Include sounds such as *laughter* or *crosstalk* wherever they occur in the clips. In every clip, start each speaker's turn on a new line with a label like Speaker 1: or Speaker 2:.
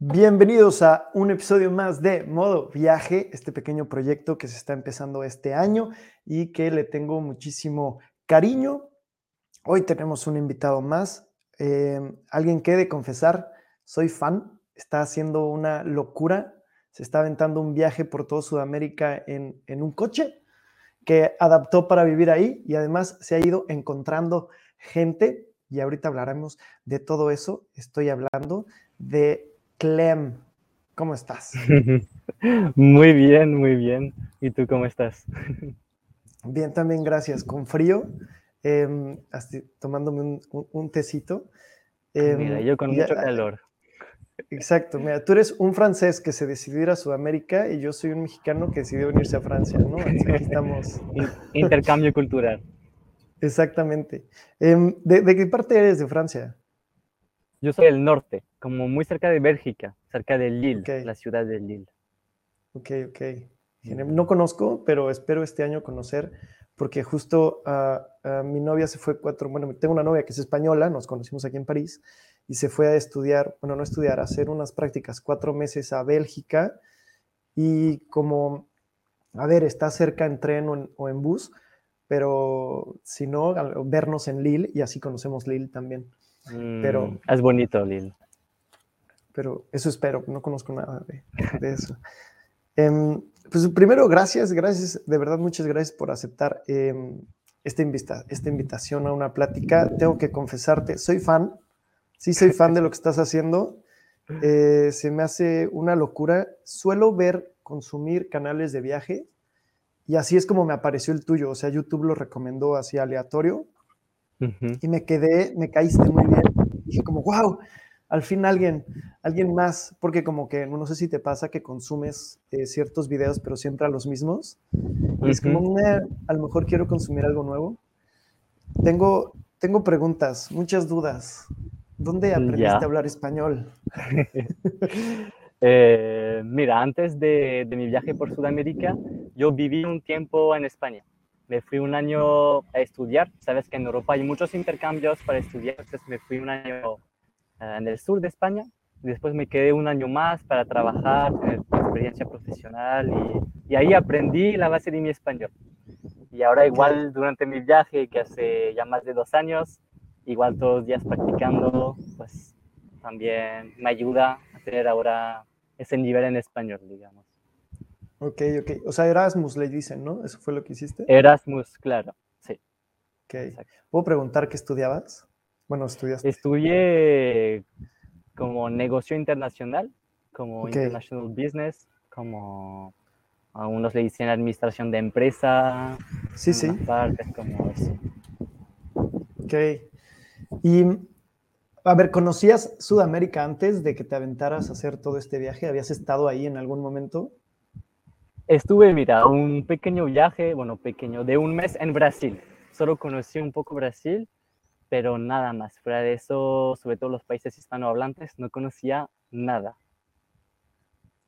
Speaker 1: Bienvenidos a un episodio más de Modo Viaje, este pequeño proyecto que se está empezando este año y que le tengo muchísimo cariño. Hoy tenemos un invitado más, eh, alguien que he de confesar, soy fan, está haciendo una locura, se está aventando un viaje por todo Sudamérica en, en un coche que adaptó para vivir ahí y además se ha ido encontrando gente y ahorita hablaremos de todo eso. Estoy hablando de Clem, ¿cómo estás? *laughs*
Speaker 2: Muy bien, muy bien. ¿Y tú cómo estás? *laughs*
Speaker 1: Bien, también gracias. Con frío, eh, tomándome un, tecito.
Speaker 2: Eh, mira, yo con mucho calor. *laughs*
Speaker 1: Exacto, mira, tú eres un francés que se decidió ir a Sudamérica y yo soy un mexicano que decidió venirse a Francia, ¿no? Estamos.
Speaker 2: Intercambio cultural.
Speaker 1: Exactamente. Em, ¿de, ¿de, qué parte eres de Francia?
Speaker 2: Yo soy del norte, como muy cerca de Bélgica, cerca de Lille, la ciudad de Lille.
Speaker 1: Ok, ok. No conozco, pero espero este año conocer, porque justo uh, mi novia se fue cuatro, bueno, tengo una novia que es española, nos conocimos aquí en París, y se fue a estudiar, bueno, no estudiar, a hacer unas prácticas cuatro meses a Bélgica, y como, a ver, está cerca en tren o en, o en bus, pero si no, vernos en Lille, y así conocemos Lille también pero,
Speaker 2: mm, es bonito, Lil.
Speaker 1: Pero eso espero, no conozco nada de, eso. Em, pues primero, gracias, gracias, de verdad, muchas gracias por aceptar em, esta, esta invitación a una plática. Tengo que confesarte, soy fan, sí soy fan de lo que estás haciendo. Eh, se me hace una locura. Suelo ver, consumir canales de viaje y así es como me apareció el tuyo. O sea, YouTube lo recomendó así aleatorio y me quedé, me caíste muy bien. Dije como, wow, al fin alguien, alguien más, porque como que no sé si te pasa que consumes eh, ciertos videos, pero siempre a los mismos. Y es como, a lo mejor quiero consumir algo nuevo. Tengo, tengo preguntas, muchas dudas. ¿Dónde aprendiste a hablar español? *laughs*
Speaker 2: Eh, mira, antes de, de mi viaje por Sudamérica, yo viví un tiempo en España me fui un año a estudiar. Sabes que en Europa hay muchos intercambios para estudiar, entonces me fui un año eh, en el sur de España. Después me quedé un año más para trabajar, tener experiencia profesional y, y ahí aprendí la base de mi español. Y ahora igual durante mi viaje, que hace ya más de dos años, igual todos los días practicando, pues también me ayuda a tener ahora ese nivel en español, digamos.
Speaker 1: Ok, ok. O sea, Erasmus le dicen, ¿no? ¿Eso fue lo que hiciste?
Speaker 2: Erasmus, claro, sí.
Speaker 1: Ok. ¿Puedo preguntar qué estudiabas? Bueno, estudiaste.
Speaker 2: Estudié como negocio internacional, como international business, como a unos le dicen administración de empresa.
Speaker 1: Sí, sí.
Speaker 2: Partes como eso.
Speaker 1: Ok. Y, a ver, ¿conocías Sudamérica antes de que te aventaras a hacer todo este viaje? ¿Habías estado ahí en algún momento?
Speaker 2: Estuve, mira, un pequeño viaje, bueno, pequeño, de un mes en Brasil. Solo conocí un poco Brasil, pero nada más. Fuera de eso, sobre todo los países hispanohablantes, no conocía nada.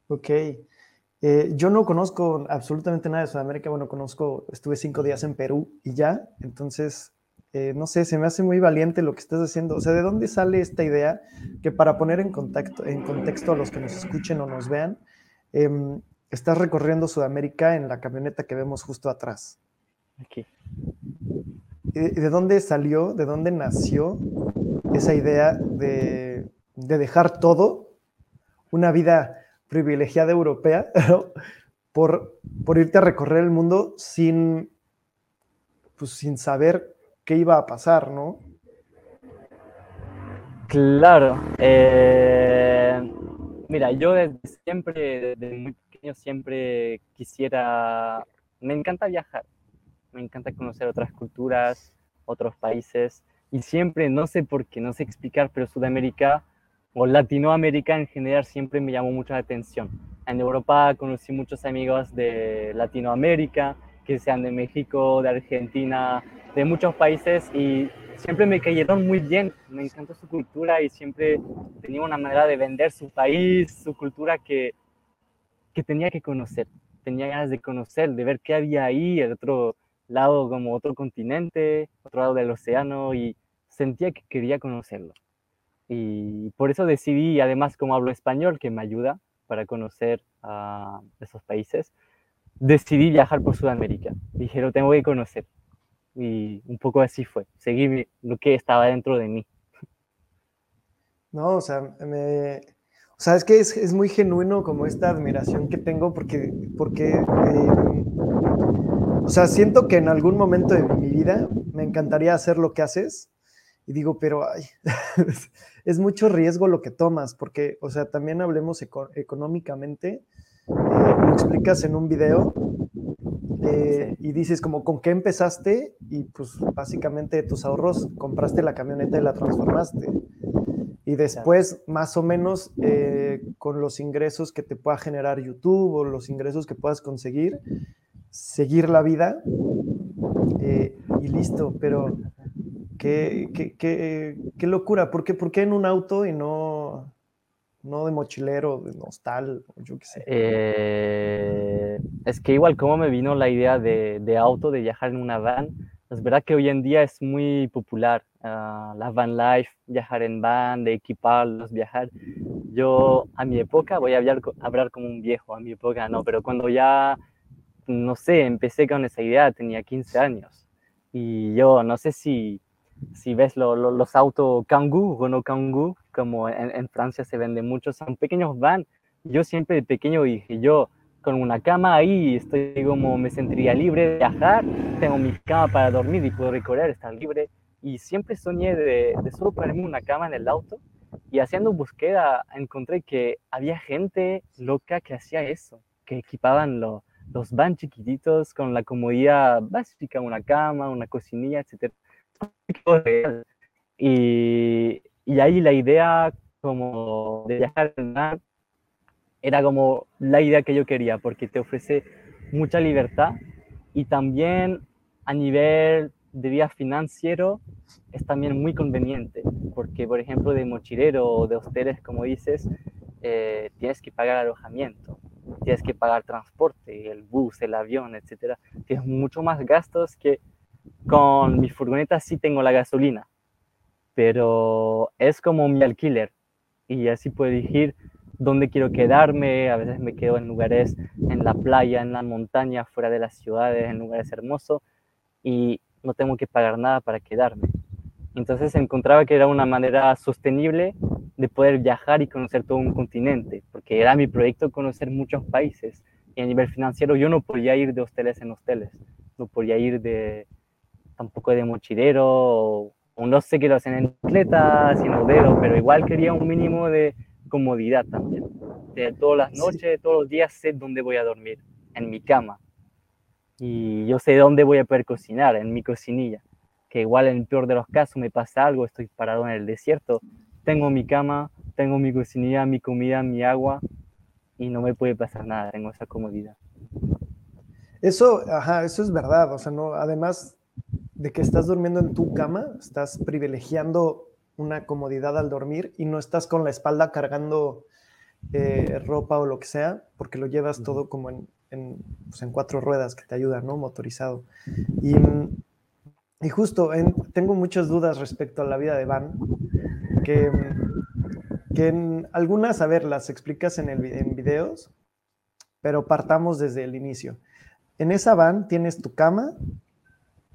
Speaker 1: Ok. Eh, yo no conozco absolutamente nada de Sudamérica. Bueno, conozco, estuve cinco días en Perú y ya. Entonces, eh, no sé, se me hace muy valiente lo que estás haciendo. O sea, ¿de dónde sale esta idea que para poner en, contacto, en contexto a los que nos escuchen o nos vean, em, estás recorriendo Sudamérica en la camioneta que vemos justo atrás.
Speaker 2: Aquí.
Speaker 1: ¿Y de dónde salió, de dónde nació esa idea de, dejar todo, una vida privilegiada europea, *laughs* por, por irte a recorrer el mundo sin, pues, sin saber qué iba a pasar, ¿no?
Speaker 2: Claro. Eh, mira, yo desde siempre, desde muy siempre quisiera, me encanta viajar, me encanta conocer otras culturas, otros países y siempre, no sé por qué, no sé explicar, pero Sudamérica o Latinoamérica en general siempre me llamó mucho la atención. En Europa conocí muchos amigos de Latinoamérica, que sean de México, de Argentina, de muchos países y siempre me cayeron muy bien. Me encantó su cultura y siempre tenía una manera de vender su país, su cultura que que tenía que conocer, tenía ganas de conocer, de ver qué había ahí, el otro lado como otro continente, otro lado del océano y sentía que quería conocerlo. Y por eso decidí, además como hablo español, que me ayuda para conocer a esos países, decidí viajar por Sudamérica. Dije, lo tengo que conocer. Y un poco así fue, seguir lo que estaba dentro de mí.
Speaker 1: No, o sea, me, o sea, es que es, es, muy genuino como esta admiración que tengo porque, porque eh, o sea, siento que en algún momento de mi vida me encantaría hacer lo que haces y digo, pero ay, *laughs* es mucho riesgo lo que tomas porque, o sea, también hablemos económicamente, eh, lo explicas en un video eh, y dices como con qué empezaste y pues básicamente tus ahorros compraste la camioneta y la transformaste. Y después, más o menos, eh, con los ingresos que te pueda generar YouTube o los ingresos que puedas conseguir, seguir la vida eh, y listo. Pero qué, qué, qué, qué locura. ¿Por qué, ¿Por qué, en un auto y no, no de mochilero, de hostal, yo qué sé?
Speaker 2: Eh, es que igual como me vino la idea de, de auto, de viajar en una van, es verdad que hoy en día es muy popular uh, la van life, viajar en van, de equiparlos, viajar. Yo a mi época, voy a hablar, hablar como un viejo, a mi época no, pero cuando ya, no sé, empecé con esa idea, tenía 15 años. Y yo no sé si, si ves lo, lo, los autos Kangoo, Renault Kangoo, como en, en Francia se venden muchos, son pequeños van. Yo siempre de pequeño dije, yo con una cama ahí, estoy como me sentiría libre de viajar, tengo mi cama para dormir y puedo recorrer, estar libre. Y siempre soñé de, de solo ponerme una cama en el auto y haciendo búsqueda encontré que había gente loca que hacía eso, que equipaban lo, los van chiquititos con la comodidad básica, una cama, una cocinilla, etc. Y, y ahí la idea como de viajar en van era como la idea que yo quería, porque te ofrece mucha libertad y también a nivel de vida financiero es también muy conveniente, porque por ejemplo de mochilero o de hosteles, como dices, eh, tienes que pagar alojamiento, tienes que pagar transporte, el bus, el avión, etcétera. Tienes mucho más gastos que con mi furgoneta sí tengo la gasolina, pero es como mi alquiler y así puedo elegir dónde quiero quedarme, a veces me quedo en lugares en la playa, en la montaña, fuera de las ciudades, en lugares hermosos y no tengo que pagar nada para quedarme. Entonces encontraba que era una manera sostenible de poder viajar y conocer todo un continente, porque era mi proyecto conocer muchos países y a nivel financiero yo no podía ir de hosteles en hosteles, no podía ir de tampoco de mochilero o, o no sé qué lo hacen en bicicleta, sin dedo, pero igual quería un mínimo de comodidad también. De todas las noches, todos los días sé dónde voy a dormir, en mi cama. Y yo sé dónde voy a poder cocinar, en mi cocinilla. Que igual en el peor de los casos me pasa algo, estoy parado en el desierto, tengo mi cama, tengo mi cocinilla, mi comida, mi agua y no me puede pasar nada, tengo esa comodidad.
Speaker 1: Eso, ajá, eso es verdad, o sea, no, además de que estás durmiendo en tu cama, estás privilegiando una comodidad al dormir y no estás con la espalda cargando eh, ropa o lo que sea, porque lo llevas todo como en, en, pues en, cuatro ruedas que te ayudan, ¿no? Motorizado. Y, y justo en, tengo muchas dudas respecto a la vida de Van, que, que en algunas, a ver, las explicas en, el, en videos, pero partamos desde el inicio. En esa van tienes tu cama,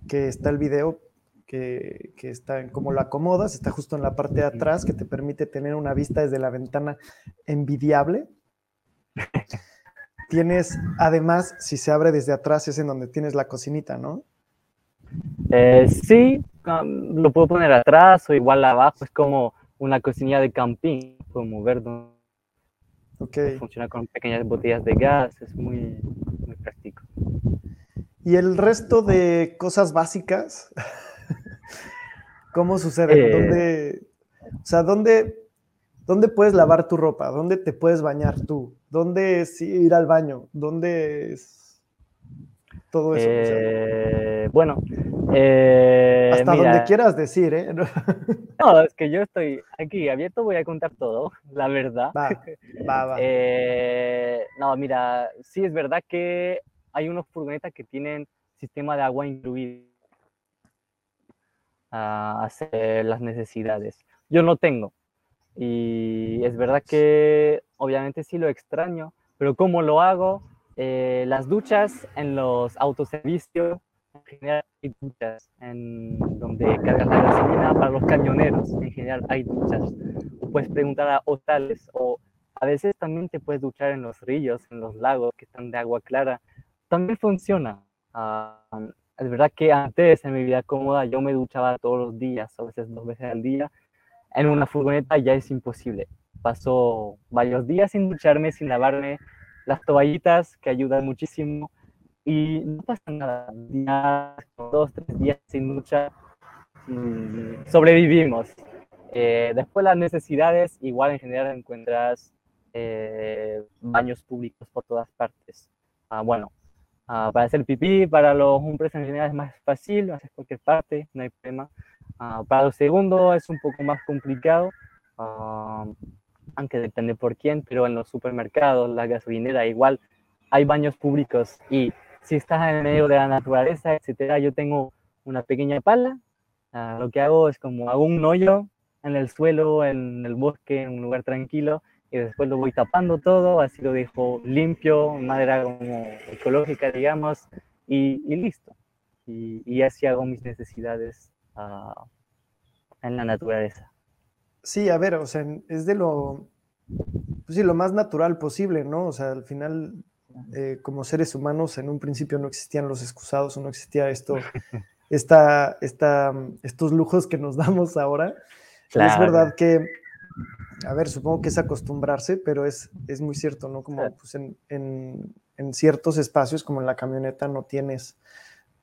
Speaker 1: que está el video que, que, está en cómo lo acomodas, está justo en la parte de atrás, que te permite tener una vista desde la ventana envidiable. tienes, además, si se abre desde atrás, es en donde tienes la cocinita, ¿no?
Speaker 2: Eh, sí, um, lo puedo poner atrás o igual abajo, es como una cocinilla de camping, puedo moverlo.
Speaker 1: Okay.
Speaker 2: Funciona con pequeñas botellas de gas, es muy, muy práctico.
Speaker 1: ¿Y el resto de cosas básicas? *laughs* ¿Cómo sucede? Eh... ¿Dónde, o sea, ¿dónde, ¿dónde puedes lavar tu ropa? ¿Dónde te puedes bañar tú? ¿Dónde es ir al baño? ¿Dónde es todo eso?
Speaker 2: Eh, bueno, eh,
Speaker 1: hasta mira, donde quieras decir, ¿eh? *laughs*
Speaker 2: no, es que yo estoy aquí abierto, voy a contar todo, la verdad.
Speaker 1: Va, *laughs* va, va.
Speaker 2: Eh, no, mira, sí es verdad que hay unos furgonetas que tienen sistema de agua incluido a hacer las necesidades. Yo no tengo, Y es verdad que obviamente sí lo extraño, pero ¿cómo lo hago? Eh, las duchas en los autoservicios, en general hay duchas en donde cargas la gasolina para los camioneros, en general hay duchas. puedes preguntar a hostales o a veces también te puedes duchar en los ríos, en los lagos que están de agua clara. También funciona. Ah, es verdad que antes en mi vida cómoda yo me duchaba todos los días, a veces dos veces al día. En una furgoneta ya es imposible. Paso varios días sin ducharme, sin lavarme las toallitas que ayudan muchísimo y no pasa nada. Días, dos, tres días sin ducha, mm, sobrevivimos. Eh, después las necesidades, igual en general encuentras eh, baños públicos por todas partes. Ah, bueno, ah, para hacer pipí, para los hombres en general es más fácil, haces cualquier parte, no hay problema. Ah, para los segundos es un poco más complicado, aunque depende por quién, pero en los supermercados, la gasolinera, igual hay baños públicos y si estás en medio de la naturaleza, etcétera, yo tengo una pequeña pala, lo que hago es como hago un hoyo en el suelo, en el bosque, en un lugar tranquilo, y después lo voy tapando todo, así lo dejo limpio, madera como ecológica, digamos, y, listo. Y, así hago mis necesidades uh, en la naturaleza.
Speaker 1: Sí, a ver, o sea, es de lo, pues sí, lo más natural posible, ¿no? O sea, al final, eh, como seres humanos, en un principio no existían los excusados o no existía esto, *laughs* esta, esta, estos lujos que nos damos ahora. es verdad que a ver, supongo que es acostumbrarse, pero es, es muy cierto, ¿no? Como pues, en, en, ciertos espacios, como en la camioneta, no tienes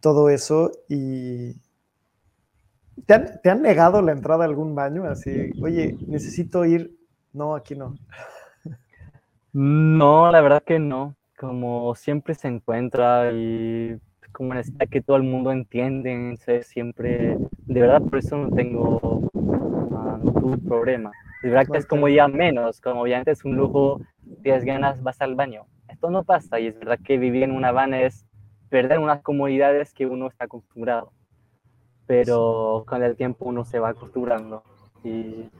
Speaker 1: todo eso y... ¿Te han, ¿Te han negado la entrada a algún baño? Así, oye, necesito ir. No, aquí no.
Speaker 2: No, la verdad que no. Como siempre se encuentra y como necesita que todo el mundo entiende, siempre, de verdad por eso no tengo uh, problema. Es verdad que es como ya menos, como obviamente es un lujo, tienes ganas, vas al baño. Esto no pasa y es verdad que vivir en una van es perder unas comodidades que uno está acostumbrado. Pero con el tiempo uno se va acostumbrando. Y,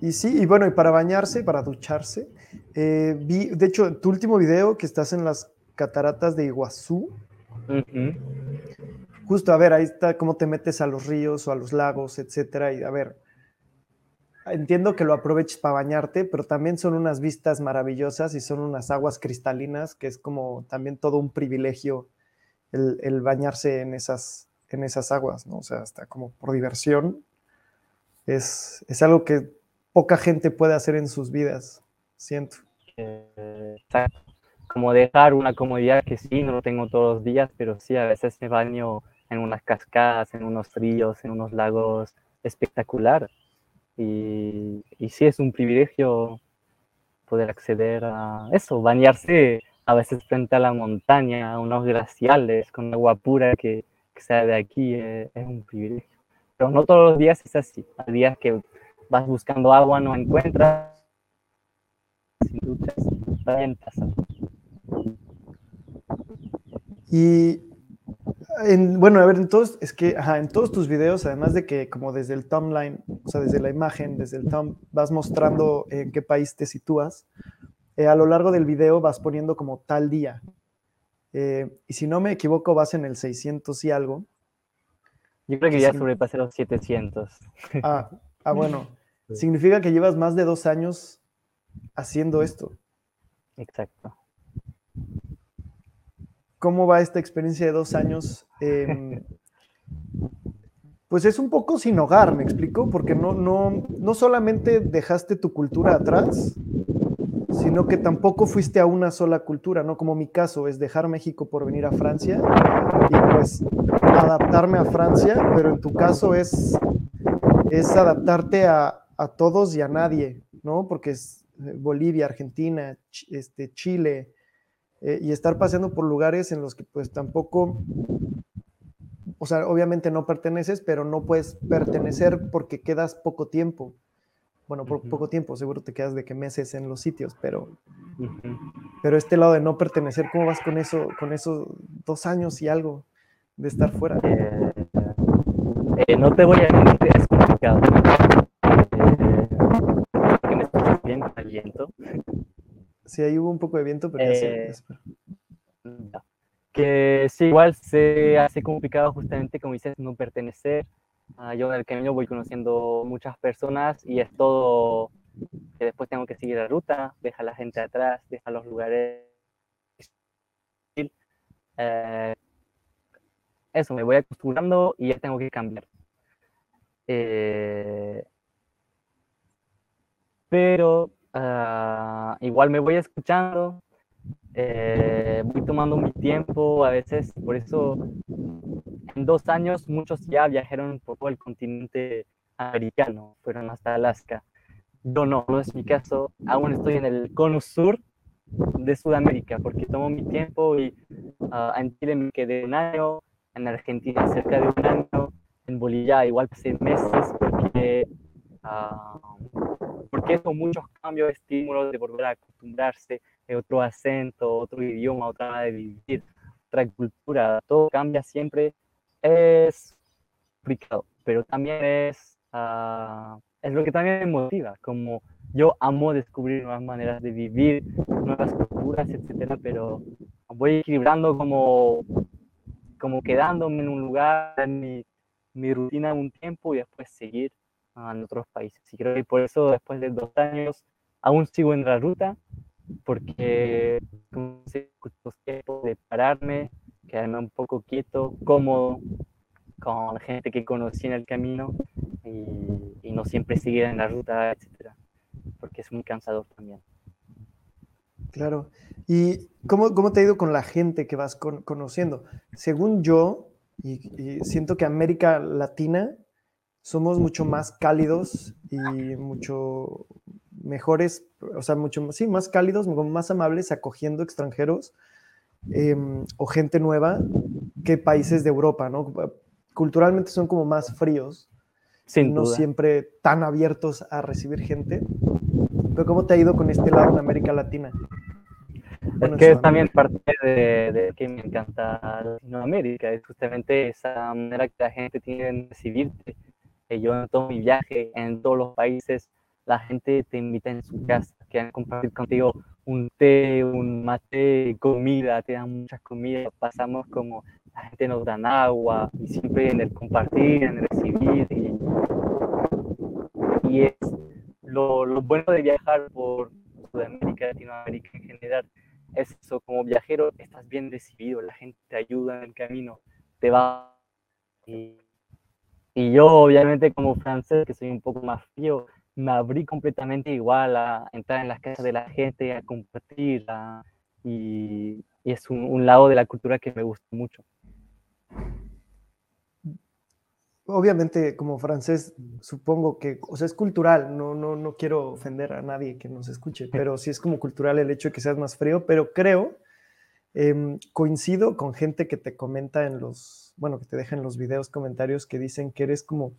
Speaker 1: y, sí, y bueno, y para bañarse, para ducharse, eh, vi, de hecho, tu último video que estás en las cataratas de Iguazú, justo, a ver, ahí está cómo te metes a los ríos o a los lagos, etcétera. Y a ver, entiendo que lo aproveches para bañarte, pero también son unas vistas maravillosas y son unas aguas cristalinas, que es como también todo un privilegio el, bañarse en esas, en esas aguas, ¿no? O sea, hasta como por diversión. Es, es algo que poca gente puede hacer en sus vidas, siento.
Speaker 2: Como dejar una comodidad que sí, no lo tengo todos los días, pero sí, a veces me baño en unas cascadas, en unos ríos, en unos lagos espectacular. Y, y sí es un privilegio poder acceder a eso, bañarse a veces frente a la montaña, a unos glaciales con agua pura que, que sale de aquí, eh, es, un privilegio. Pero no todos los días es así. Hay días que vas buscando agua, no encuentras, sin duchas, también pasa.
Speaker 1: Y bueno, a ver, entonces, es que en todos tus videos, además de que como desde el timeline, o sea, desde la imagen, desde el thumb, vas mostrando en qué país te sitúas, eh, a lo largo del video vas poniendo como tal día. Eh, y si no me equivoco, vas en el 600 y algo.
Speaker 2: Yo creo que ya sobrepasé los 700.
Speaker 1: Ah, ah, bueno. *laughs* Significa que llevas más de dos años haciendo esto.
Speaker 2: Exacto.
Speaker 1: ¿Cómo va esta experiencia de dos años? Em, *laughs* pues es un poco sin hogar, ¿me explico? Porque no, no, no solamente dejaste tu cultura atrás, sino que tampoco fuiste a una sola cultura, ¿no? Como mi caso es dejar México por venir a Francia y pues adaptarme a Francia, pero en tu caso es, es adaptarte a, a todos y a nadie, ¿no? Porque es eh, Bolivia, Argentina, este, Chile, eh, y estar paseando por lugares en los que pues tampoco, o sea, obviamente no perteneces, pero no puedes pertenecer porque quedas poco tiempo. Bueno, por poco tiempo, seguro te quedas de que meses en los sitios, pero, pero este lado de no pertenecer, ¿cómo vas con eso, con esos dos años y algo de estar fuera?
Speaker 2: Eh, eh, no te voy a mentir, es complicado. viento.
Speaker 1: Sí, ahí hubo un poco de viento, pero ya
Speaker 2: eh, Que sí, igual se hace complicado justamente, como dices, no pertenecer. Uh, yo en el camino voy conociendo muchas personas y es todo que después tengo que seguir la ruta, deja la gente atrás, deja los lugares. Eh, eso, me voy acostumbrando y ya tengo que cambiar. Eh, pero uh, igual me voy escuchando, eh, voy tomando mi tiempo, a veces, por eso en dos años muchos ya viajaron por todo el continente americano, fueron hasta Alaska. Yo no, no es mi caso, aún estoy en el cono sur de Sudamérica, porque tomo mi tiempo y uh, en Chile me quedé un año, en Argentina cerca de un año, en Bolivia igual seis meses, porque uh, porque son muchos cambios, estímulos de volver a acostumbrarse, otro acento, otro idioma, otra manera de vivir, otra cultura, todo cambia siempre. Es complicado, pero también es, uh, es lo que también me motiva, como yo amo descubrir nuevas maneras de vivir, nuevas culturas, etcétera, pero voy equilibrando como, como quedándome en un lugar, en mi, mi rutina un tiempo y después seguir en otros países. Y creo que por eso después de dos años aún sigo en la ruta, porque como tiempo de pararme, quedarme un poco quieto, cómodo, con gente que conocí en el camino y, y no siempre seguir en la ruta, etcétera, porque es muy cansador también.
Speaker 1: Claro. ¿Y cómo, cómo te ha ido con la gente que vas conociendo? Según yo, y, siento que América Latina somos mucho más cálidos y mucho mejores, o sea, mucho sí, más cálidos, más amables acogiendo extranjeros em, o gente nueva que países de Europa, ¿no? Culturalmente son como más fríos,
Speaker 2: Sin
Speaker 1: no siempre tan abiertos a recibir gente. Pero ¿cómo te ha ido con este lado en América Latina?
Speaker 2: es que es también parte de, de, que me encanta Latinoamérica, es justamente esa manera que la gente tiene de recibirte yo en todo mi viaje, en todos los países, la gente te invita en su casa, quieren compartir contigo un té, un mate, comida, te dan muchas comidas, pasamos como la gente nos da agua, y siempre en el compartir, en el recibir, y, es lo, lo, bueno de viajar por Sudamérica, Latinoamérica en general, es eso, como viajero estás bien recibido, la gente te ayuda en el camino, te va... Y, y yo, obviamente, como francés, que soy un poco más frío, me abrí completamente igual a entrar en las casas de la gente, a compartir, y, y, es un, un, lado de la cultura que me gusta mucho.
Speaker 1: Obviamente, como francés, supongo que, o sea, es cultural, no, no, no quiero ofender a nadie que nos escuche, *laughs* pero sí es como cultural el hecho de que seas más frío, pero creo, eh, coincido con gente que te comenta en los bueno, que te dejen los videos, comentarios que dicen que eres como,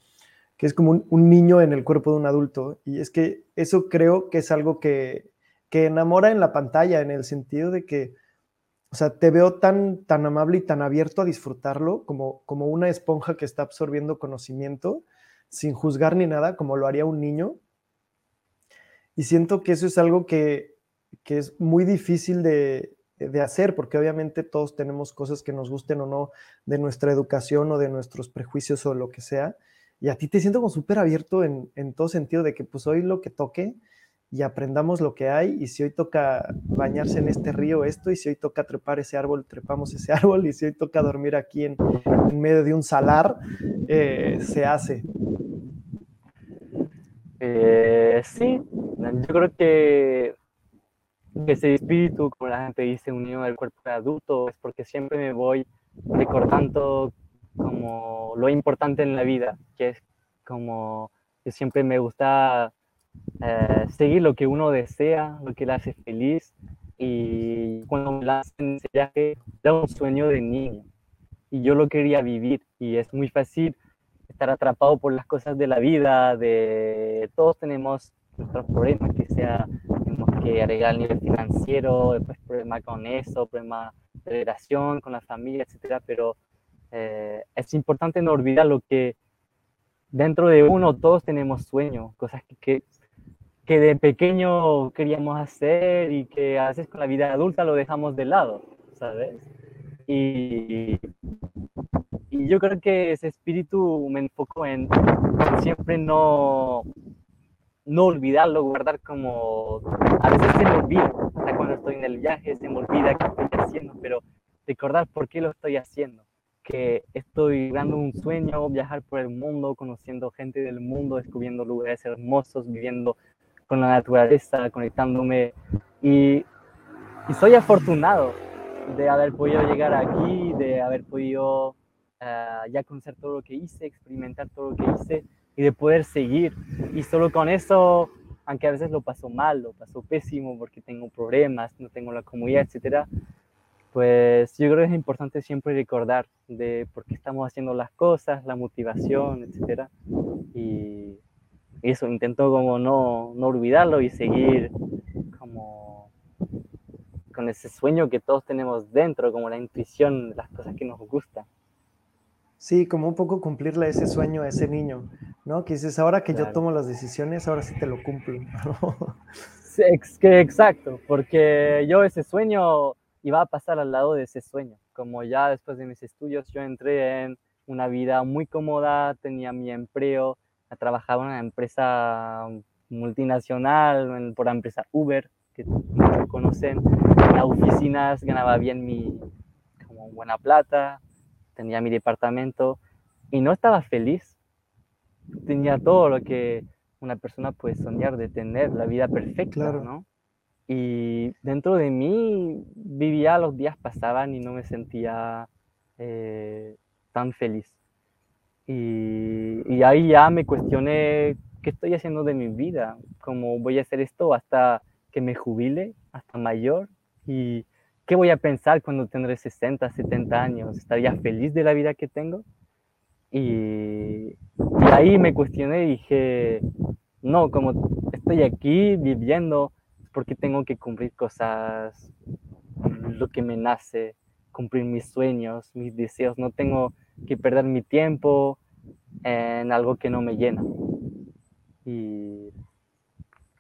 Speaker 1: que es como un, niño en el cuerpo de un adulto. Y es que eso creo que es algo que, que enamora en la pantalla, en el sentido de que, o sea, te veo tan, tan amable y tan abierto a disfrutarlo como, como una esponja que está absorbiendo conocimiento sin juzgar ni nada, como lo haría un niño. Y siento que eso es algo que, que es muy difícil de, de hacer, porque obviamente todos tenemos cosas que nos gusten o no de nuestra educación o de nuestros prejuicios o lo que sea. Y a ti te siento como súper abierto en, en, todo sentido de que pues hoy lo que toque y aprendamos lo que hay y si hoy toca bañarse en este río esto y si hoy toca trepar ese árbol, trepamos ese *laughs* árbol y si hoy toca dormir aquí en, medio de un salar, eh, se hace.
Speaker 2: Eh, sí, yo creo que ese espíritu, como la gente dice, unido al cuerpo de adulto, es porque siempre me voy recordando como lo importante en la vida, que es como que siempre me gusta eh, seguir lo que uno desea, lo que le hace feliz, y cuando me lanzan ese viaje, era un sueño de niño, y yo lo quería vivir, y es muy fácil estar atrapado por las cosas de la vida, de todos tenemos nuestros problemas, que sea que arreglar el nivel financiero, después problemas con eso, problemas de relación con la familia, etcétera, pero eh, es importante no olvidar lo que dentro de uno todos tenemos sueños, cosas que, que, que de pequeño queríamos hacer y que a veces con la vida adulta lo dejamos de lado, ¿sabes? Y, y yo creo que ese espíritu me enfocó en siempre no, no olvidarlo, guardar como... A veces se me olvida, cuando estoy en el viaje se me olvida qué estoy haciendo, pero recordar por qué lo estoy haciendo que estoy dando un sueño, viajar por el mundo, conociendo gente del mundo, descubriendo lugares hermosos, viviendo con la naturaleza, conectándome. Y, soy afortunado de haber podido llegar aquí, de haber podido uh, ya conocer todo lo que hice, experimentar todo lo que hice y de poder seguir. Y solo con eso, aunque a veces lo paso mal, lo paso pésimo porque tengo problemas, no tengo la comunidad, etcétera, pues yo creo que es importante siempre recordar de por qué estamos haciendo las cosas, la motivación, etcétera. Y, eso, intento como no, no olvidarlo y seguir como con ese sueño que todos tenemos dentro, como la intuición las cosas que nos gustan.
Speaker 1: Sí, como un poco cumplirle ese sueño a ese niño, ¿no? Que dices, ahora que yo tomo las decisiones, ahora sí te lo cumplo.
Speaker 2: sí, exacto, porque yo ese sueño iba a pasar al lado de ese sueño. Como ya después de mis estudios yo entré en una vida muy cómoda, tenía mi empleo, trabajaba en una empresa multinacional, por la empresa Uber, que muchos conocen, en las oficinas ganaba bien mi, como buena plata, tenía mi departamento y no estaba feliz. Tenía todo lo que una persona puede soñar de tener, la vida perfecta, ¿no? Y dentro de mí vivía, los días pasaban y no me sentía eh, tan feliz. Y, y, ahí ya me cuestioné qué estoy haciendo de mi vida, cómo voy a hacer esto hasta que me jubile, hasta mayor, y qué voy a pensar cuando tendré 60, 70 años, ¿estaría feliz de la vida que tengo? Y, y ahí me cuestioné y dije, no, como estoy aquí viviendo, porque tengo que cumplir cosas, lo que me nace, cumplir mis sueños, mis deseos. No tengo que perder mi tiempo en algo que no me llena. Y,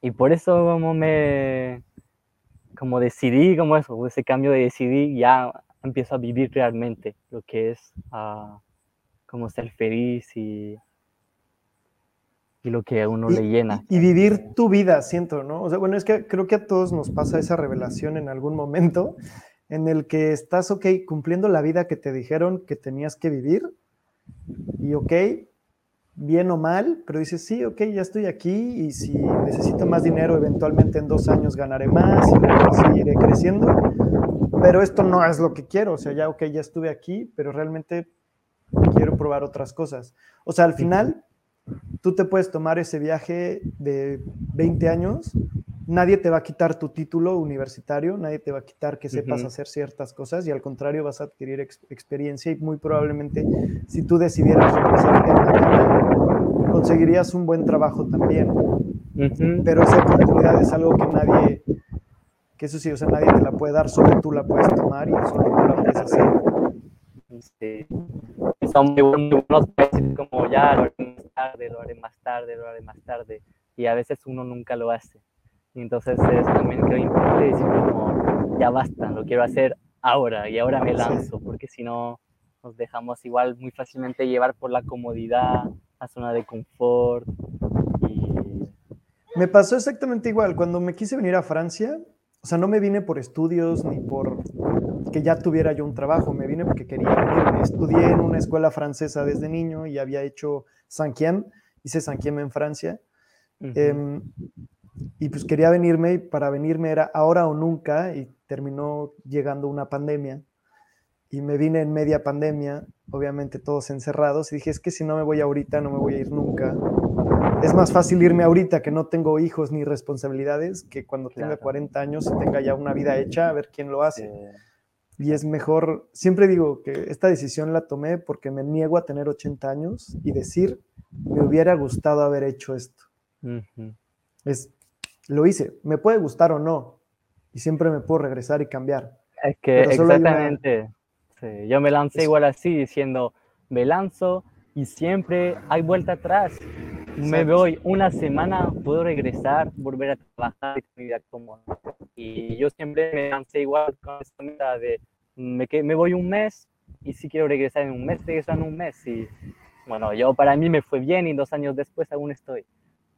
Speaker 2: y por eso como me como decidí como eso, ese cambio de decidir, ya empiezo a vivir realmente lo que es uh, como ser feliz y y lo que a uno le llena.
Speaker 1: Y, vivir tu vida, siento, ¿no? O sea, bueno, es que creo que a todos nos pasa esa revelación en algún momento en el que estás, ok, cumpliendo la vida que te dijeron que tenías que vivir y, ok, bien o mal, pero dices, sí, ok, ya estoy aquí y si necesito más dinero, eventualmente en dos años ganaré más y seguiré creciendo, pero esto no es lo que quiero, o sea, ya, ok, ya estuve aquí, pero realmente quiero probar otras cosas. O sea, al final tú te puedes tomar ese viaje de 20 años, nadie te va a quitar tu título universitario, nadie te va a quitar que sepas hacer ciertas cosas y al contrario vas a adquirir experiencia y muy probablemente si tú decidieras conseguirías un buen trabajo también. Pero esa oportunidad es algo que nadie, que eso sí, o sea, nadie te la puede dar, solo tú la puedes tomar y solo tú la puedes hacer.
Speaker 2: Sí. Son muy buenos, como ya lo tarde, lo haré más tarde, lo haré más tarde. Y a veces uno nunca lo hace. Y entonces es también creo importante decir como, ya basta, lo quiero hacer ahora y ahora me lanzo, porque si no nos dejamos igual muy fácilmente llevar por la comodidad, la zona de confort. Y...
Speaker 1: Me pasó exactamente igual. Cuando me quise venir a Francia, o sea, no me vine por estudios ni por que ya tuviera yo un trabajo, me vine porque quería venir. Estudié en una escuela francesa desde niño y había hecho Sanquiem, hice Sanquiem en Francia. Em, y pues quería venirme y para venirme era ahora o nunca y terminó llegando una pandemia y me vine en media pandemia, obviamente todos encerrados y dije, es que si no me voy ahorita no me voy a ir nunca. Es más fácil irme ahorita que no tengo hijos ni responsabilidades que cuando tenga 40 años y tenga ya una vida hecha, a ver quién lo hace. Y es mejor, siempre digo que esta decisión la tomé porque me niego a tener 80 años y decir, me hubiera gustado haber hecho esto. Es, lo hice, me puede gustar o no, y siempre me puedo regresar y cambiar.
Speaker 2: Es que exactamente, yo me lancé igual así, diciendo, me lanzo y siempre hay vuelta atrás. Me voy una semana, puedo regresar, volver a trabajar mi vida cómoda. Y yo siempre me lancé igual con esta meta de me, me voy un mes y si quiero regresar en un mes, regreso en un mes. Y bueno, yo para mí me fue bien y dos años después aún estoy.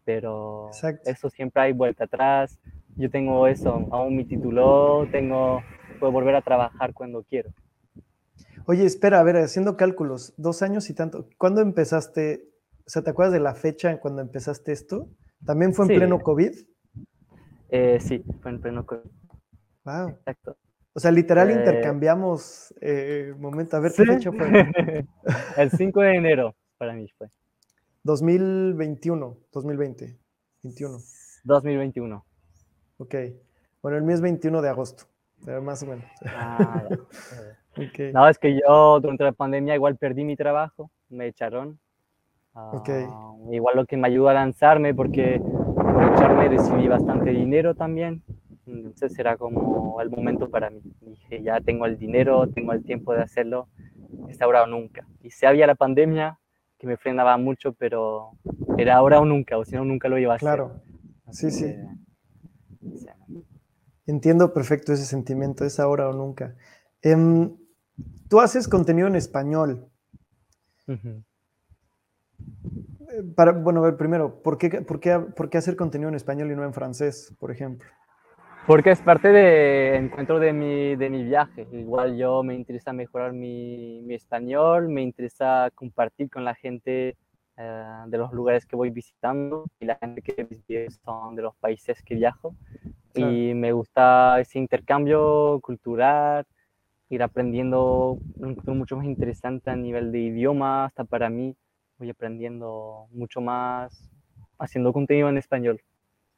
Speaker 2: Pero eso siempre hay vuelta atrás. Yo tengo eso, aún mi título, tengo, puedo volver a trabajar cuando quiero.
Speaker 1: Oye, espera, a ver, haciendo cálculos, dos años y tanto. ¿Cuándo empezaste? O sea, ¿te acuerdas de la fecha en cuando empezaste esto? ¿También fue en pleno COVID?
Speaker 2: Eh, sí, fue en pleno COVID.
Speaker 1: Wow. Exacto. O sea, literal eh, intercambiamos eh, momento. A ver, ¿qué fecha fue? *laughs*
Speaker 2: El 5 de enero para mí fue.
Speaker 1: 2021, 2020, 21.
Speaker 2: 2021.
Speaker 1: Ok. Bueno, el mío es 21 de agosto, más o menos. Ah, *laughs*
Speaker 2: okay. No, es que yo durante la pandemia igual perdí mi trabajo, me echaron. Okay. Ah, igual lo que me ayudó a lanzarme porque por echarme recibí bastante dinero también. Entonces era como el momento para mí. Dije, ya tengo el dinero, tengo el tiempo de hacerlo, es ahora o nunca. Y si había la pandemia, que me frenaba mucho, pero era ahora o nunca, o si no, nunca lo iba a hacer.
Speaker 1: Claro, sí, sí. Entiendo perfecto ese sentimiento, es ahora o nunca. Em, tú haces contenido en español. Eh, para, bueno, a ver, primero, ¿por qué, por, qué, ¿por qué hacer contenido en español y no en francés, por ejemplo?
Speaker 2: Porque es parte de encuentro de mi, de mi viaje. Igual yo me interesa mejorar mi, mi español, me interesa compartir con la gente eh, de los lugares que voy visitando y la gente que son de los países que viajo. Y me gusta ese intercambio cultural, ir aprendiendo mucho más interesante a nivel de idioma, hasta para mí voy aprendiendo mucho más haciendo contenido en español.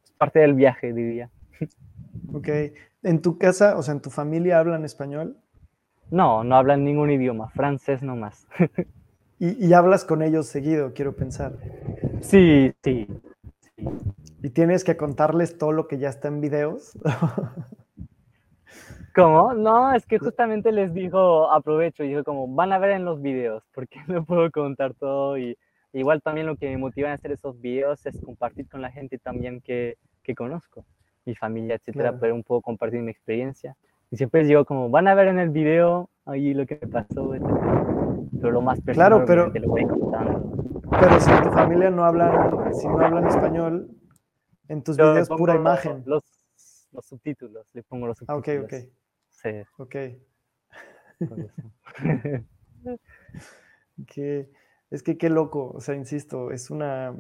Speaker 2: Es parte del viaje, diría.
Speaker 1: Ok. ¿En tu casa, o sea, en tu familia hablan español?
Speaker 2: No, no hablan ningún idioma, francés nomás. *laughs*
Speaker 1: ¿Y, y hablas con ellos seguido, quiero pensar?
Speaker 2: Sí, sí,
Speaker 1: ¿Y tienes que contarles todo lo que ya está en videos? *laughs*
Speaker 2: ¿Cómo? No, es que justamente les dijo, aprovecho, dijo como, van a ver en los videos, porque *laughs* no puedo contar todo y igual también lo que me motiva a hacer esos videos es compartir con la gente también que, que conozco mi familia, etcétera, pero un poco compartir mi experiencia. Y siempre digo como, van a ver en el video ahí lo que me pasó, Pero lo más
Speaker 1: personal claro, pero, te lo voy contando. Pero si tu familia no hablan, si no hablan español, en tus videos pura imagen.
Speaker 2: Los, los, subtítulos, le pongo los subtítulos.
Speaker 1: Ah, ok, ok.
Speaker 2: Sí.
Speaker 1: Ok. *laughs* que, es que qué loco, o sea, insisto, es una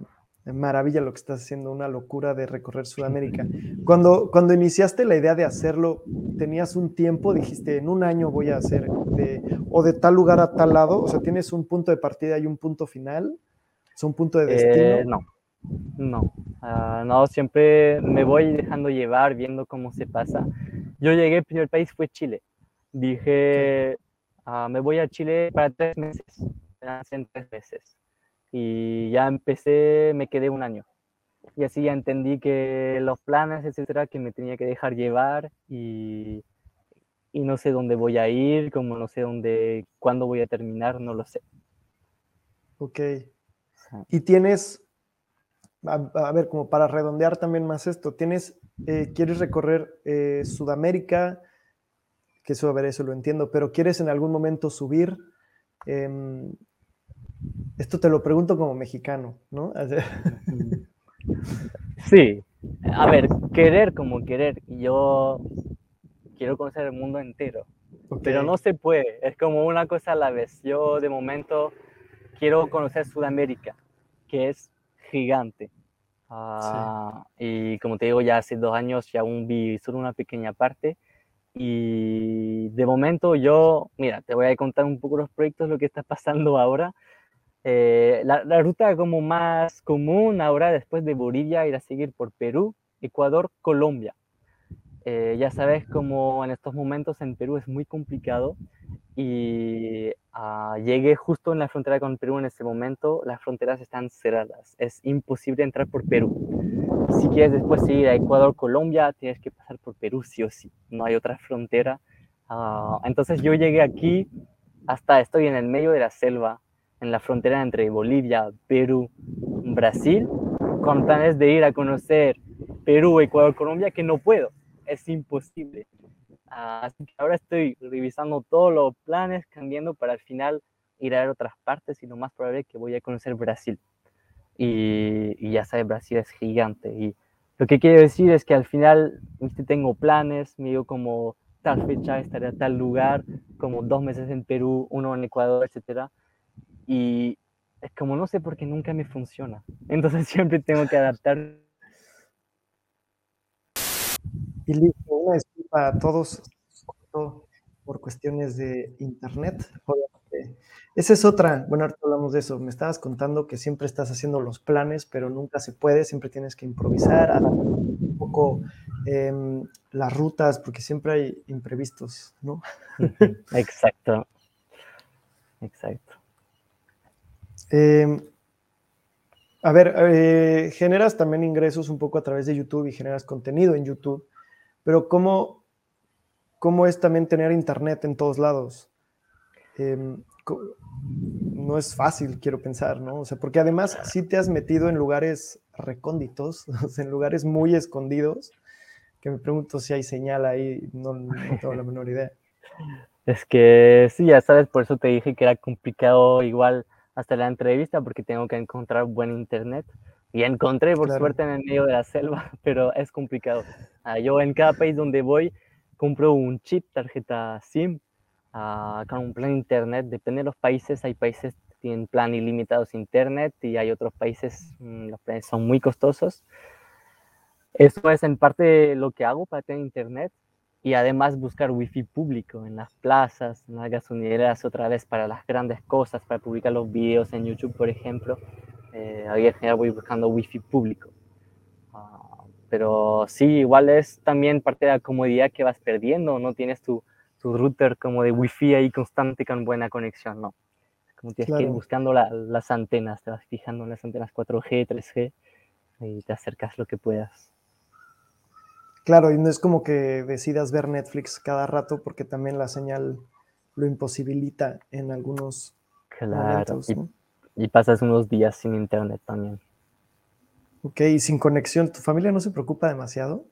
Speaker 1: maravilla lo que estás haciendo, una locura de recorrer Sudamérica. Cuando, cuando iniciaste la idea de hacerlo, ¿tenías un tiempo? Dijiste, en un año voy a hacer de, o de tal lugar a tal lado, o sea, ¿tienes un punto de partida y un punto final? ¿Es un punto de destino?
Speaker 2: Eh, no, no, ah, no, siempre me voy dejando llevar, viendo cómo se pasa. Yo llegué, el primer país fue Chile. Dije, ah, me voy a Chile para tres meses, en tres meses y ya empecé, me quedé un año. Y así ya entendí que los planes, etcétera, que me tenía que dejar llevar y, y no sé dónde voy a ir, como no sé dónde, cuándo voy a terminar, no lo sé.
Speaker 1: Ok. Y tienes, a, ver, como para redondear también más esto, tienes, eh, quieres recorrer eh, Sudamérica, que eso, a ver, eso lo entiendo, pero quieres en algún momento subir. Em, esto te lo pregunto como mexicano, ¿no? *laughs*
Speaker 2: Sí, a ver, querer como querer. Yo quiero conocer el mundo entero, pero no se puede, es como una cosa a la vez. Yo de momento quiero conocer Sudamérica, que es gigante. Ah, y como te digo, ya hace dos años ya aún vi solo una pequeña parte. Y de momento yo, mira, te voy a contar un poco los proyectos, lo que está pasando ahora. Eh, la, ruta como más común ahora después de Bolivia ir a seguir por Perú, Ecuador, Colombia. Eh, ya sabes como en estos momentos en Perú es muy complicado y uh, llegué justo en la frontera con Perú en ese momento, las fronteras están cerradas, es imposible entrar por Perú. Si quieres después ir a Ecuador, Colombia, tienes que pasar por Perú sí o sí, no hay otra frontera. Ah, entonces yo llegué aquí, hasta estoy en el medio de la selva, en la frontera entre Bolivia, Perú, Brasil, con planes de ir a conocer Perú, Ecuador, Colombia, que no puedo, es imposible. así que ahora estoy revisando todos los planes, cambiando para al final ir a ver otras partes y lo más probable es que voy a conocer Brasil. Y, y ya sabes, Brasil es gigante. Y lo que quiero decir es que al final tengo planes, me digo como tal fecha estaré a tal lugar, como dos meses en Perú, uno en Ecuador, etcétera y es como no sé por qué nunca me funciona. Entonces *laughs* siempre tengo que adaptar.
Speaker 1: Y listo, una disculpa a todos por cuestiones de internet. Esa es otra, bueno, ahorita hablamos de eso. Me estabas contando que siempre estás haciendo los planes, pero nunca se puede, siempre tienes que improvisar, adaptar un poco em, las rutas, porque siempre hay imprevistos, ¿no?
Speaker 2: Exacto. Exacto.
Speaker 1: Em, a ver, eh, generas también ingresos un poco a través de YouTube y generas contenido en YouTube, pero ¿cómo, cómo es también tener internet en todos lados? Em, no es fácil, quiero pensar, ¿no? O sea, porque además sí te has metido en lugares recónditos, *laughs* en lugares muy escondidos, que me pregunto si hay señal ahí, no, no tengo la menor idea.
Speaker 2: Es que sí, ya sabes, por eso te dije que era complicado igual hasta la entrevista porque tengo que encontrar buen internet. Y encontré, por suerte, en el medio de la selva, *laughs* pero es complicado. Ah, yo en cada país donde voy compro un chip, tarjeta SIM, uh, con un plan internet. Depende de los países, hay países que tienen plan ilimitados internet y hay otros países, mm, los planes son muy costosos. Eso es en parte lo que hago para tener internet y además buscar wifi público en las plazas, en las gasolineras, otra vez para las grandes cosas, para publicar los videos en YouTube, por ejemplo. Eh, ahí en general voy buscando wifi público. Ah, pero sí, igual es también parte de la comodidad que vas perdiendo, no tienes tu, tu router como de wifi ahí constante con buena conexión, no. Como tienes que ir buscando las antenas, te vas fijando en las antenas 4G, 3G y te acercas lo que puedas.
Speaker 1: Claro, y no es como que decidas ver Netflix cada rato porque también la señal lo imposibilita en algunos
Speaker 2: claro, y, pasas unos días sin internet también.
Speaker 1: Ok, y sin conexión, ¿tu familia no se preocupa demasiado?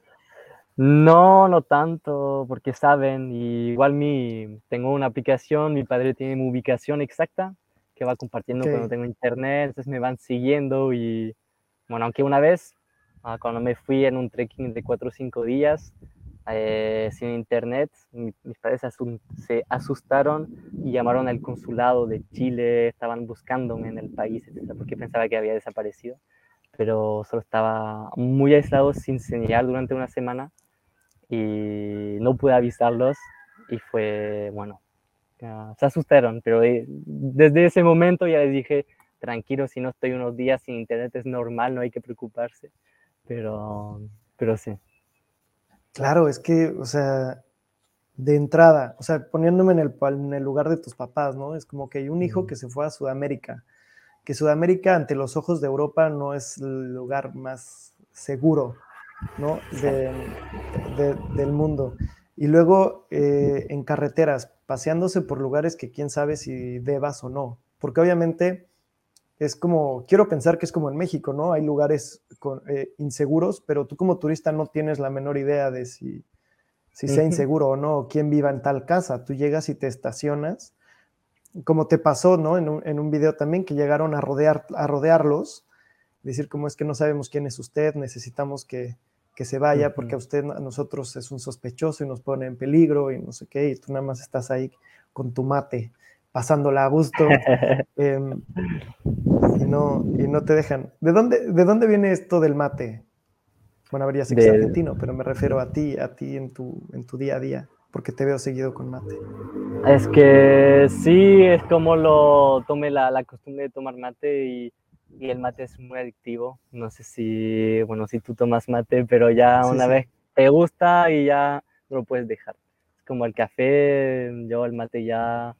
Speaker 2: No, no tanto, porque saben, igual mi, tengo una aplicación, mi padre tiene mi ubicación exacta que va compartiendo cuando tengo internet, entonces me van siguiendo y, bueno, aunque una vez Ah, cuando me fui en un trekking de cuatro o cinco días eh, sin internet, mis padres se asustaron y llamaron al consulado de Chile, estaban buscándome en el país, etc., porque pensaba que había desaparecido, pero solo estaba muy aislado sin señal durante una semana y no pude avisarlos y fue, bueno, se asustaron, pero eh, desde ese momento ya les dije, tranquilo, si no estoy unos días sin internet es normal, no hay que preocuparse pero, pero sí.
Speaker 1: Claro, es que, o sea, de entrada, o sea, poniéndome en el, en el lugar de tus papás, ¿no? Es como que hay un hijo que se fue a Sudamérica, que Sudamérica ante los ojos de Europa no es el lugar más seguro, ¿no? del mundo. Y luego eh, en carreteras, paseándose por lugares que quién sabe si debas o no, porque obviamente es como, quiero pensar que es como en México, ¿no? Hay lugares eh, inseguros, pero tú como turista no tienes la menor idea de si, si sea inseguro o no, quién viva en tal casa. Tú llegas y te estacionas, como te pasó, ¿no? En un, en un video también que llegaron a, rodear, a rodearlos, decir como es que no sabemos quién es usted, necesitamos que, que se vaya porque a usted, a nosotros es un sospechoso y nos pone en peligro y no sé qué, y tú nada más estás ahí con tu mate pasándola a gusto *laughs* em, y, no, y no te dejan. ¿De dónde, ¿De dónde viene esto del mate? Bueno, habría que ser argentino, pero me refiero a ti, a ti en tu, en tu día a día, porque te veo seguido con mate.
Speaker 2: Es que sí, es como lo tomé la, la costumbre de tomar mate y, y, el mate es muy adictivo. No sé si, bueno, si tú tomas mate, pero ya una vez te gusta y ya no lo puedes dejar. Es como el café, yo el mate ya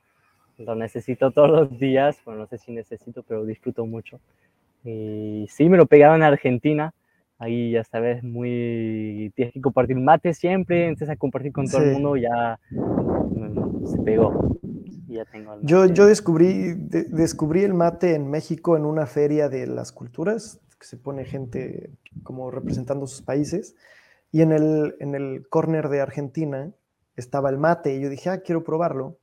Speaker 2: lo necesito todos los días, bueno, no sé si necesito, pero disfruto mucho. Y sí, me lo pegaba en Argentina, ahí ya sabes, muy, tienes que compartir mate siempre, entonces a compartir con todo el mundo ya mm, se pegó. ya tengo el
Speaker 1: Yo, yo descubrí, descubrí el mate en México en una feria de las culturas, que se pone gente como representando sus países, y en el, en el corner de Argentina estaba el mate, y yo dije, ah, quiero probarlo,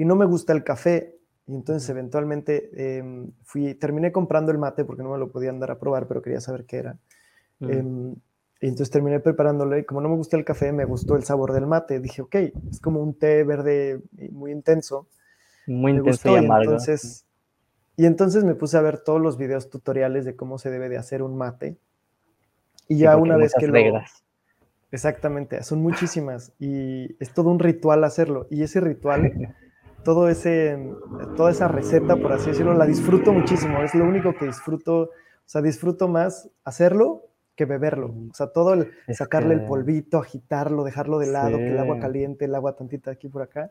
Speaker 1: y no me gusta el café, y entonces eventualmente em, fui, terminé comprando el mate porque no me lo podían dar a probar, pero quería saber qué era. Em, y entonces terminé preparándolo y como no me gusta el café, me gustó el sabor del mate. Dije, ok, es como un té verde muy intenso.
Speaker 2: Muy intenso y amargo.
Speaker 1: entonces, y entonces me puse a ver todos los videos tutoriales de cómo se debe de hacer un mate. Y ya una vez que
Speaker 2: reglas.
Speaker 1: Exactamente, son muchísimas y es todo un ritual hacerlo. Y ese ritual *laughs* todo ese, toda esa receta, por así decirlo, la disfruto muchísimo. Es lo único que disfruto, o sea, disfruto más hacerlo que beberlo. O sea, todo el sacarle el polvito, agitarlo, dejarlo de lado, que el agua caliente, el agua tantita aquí por acá.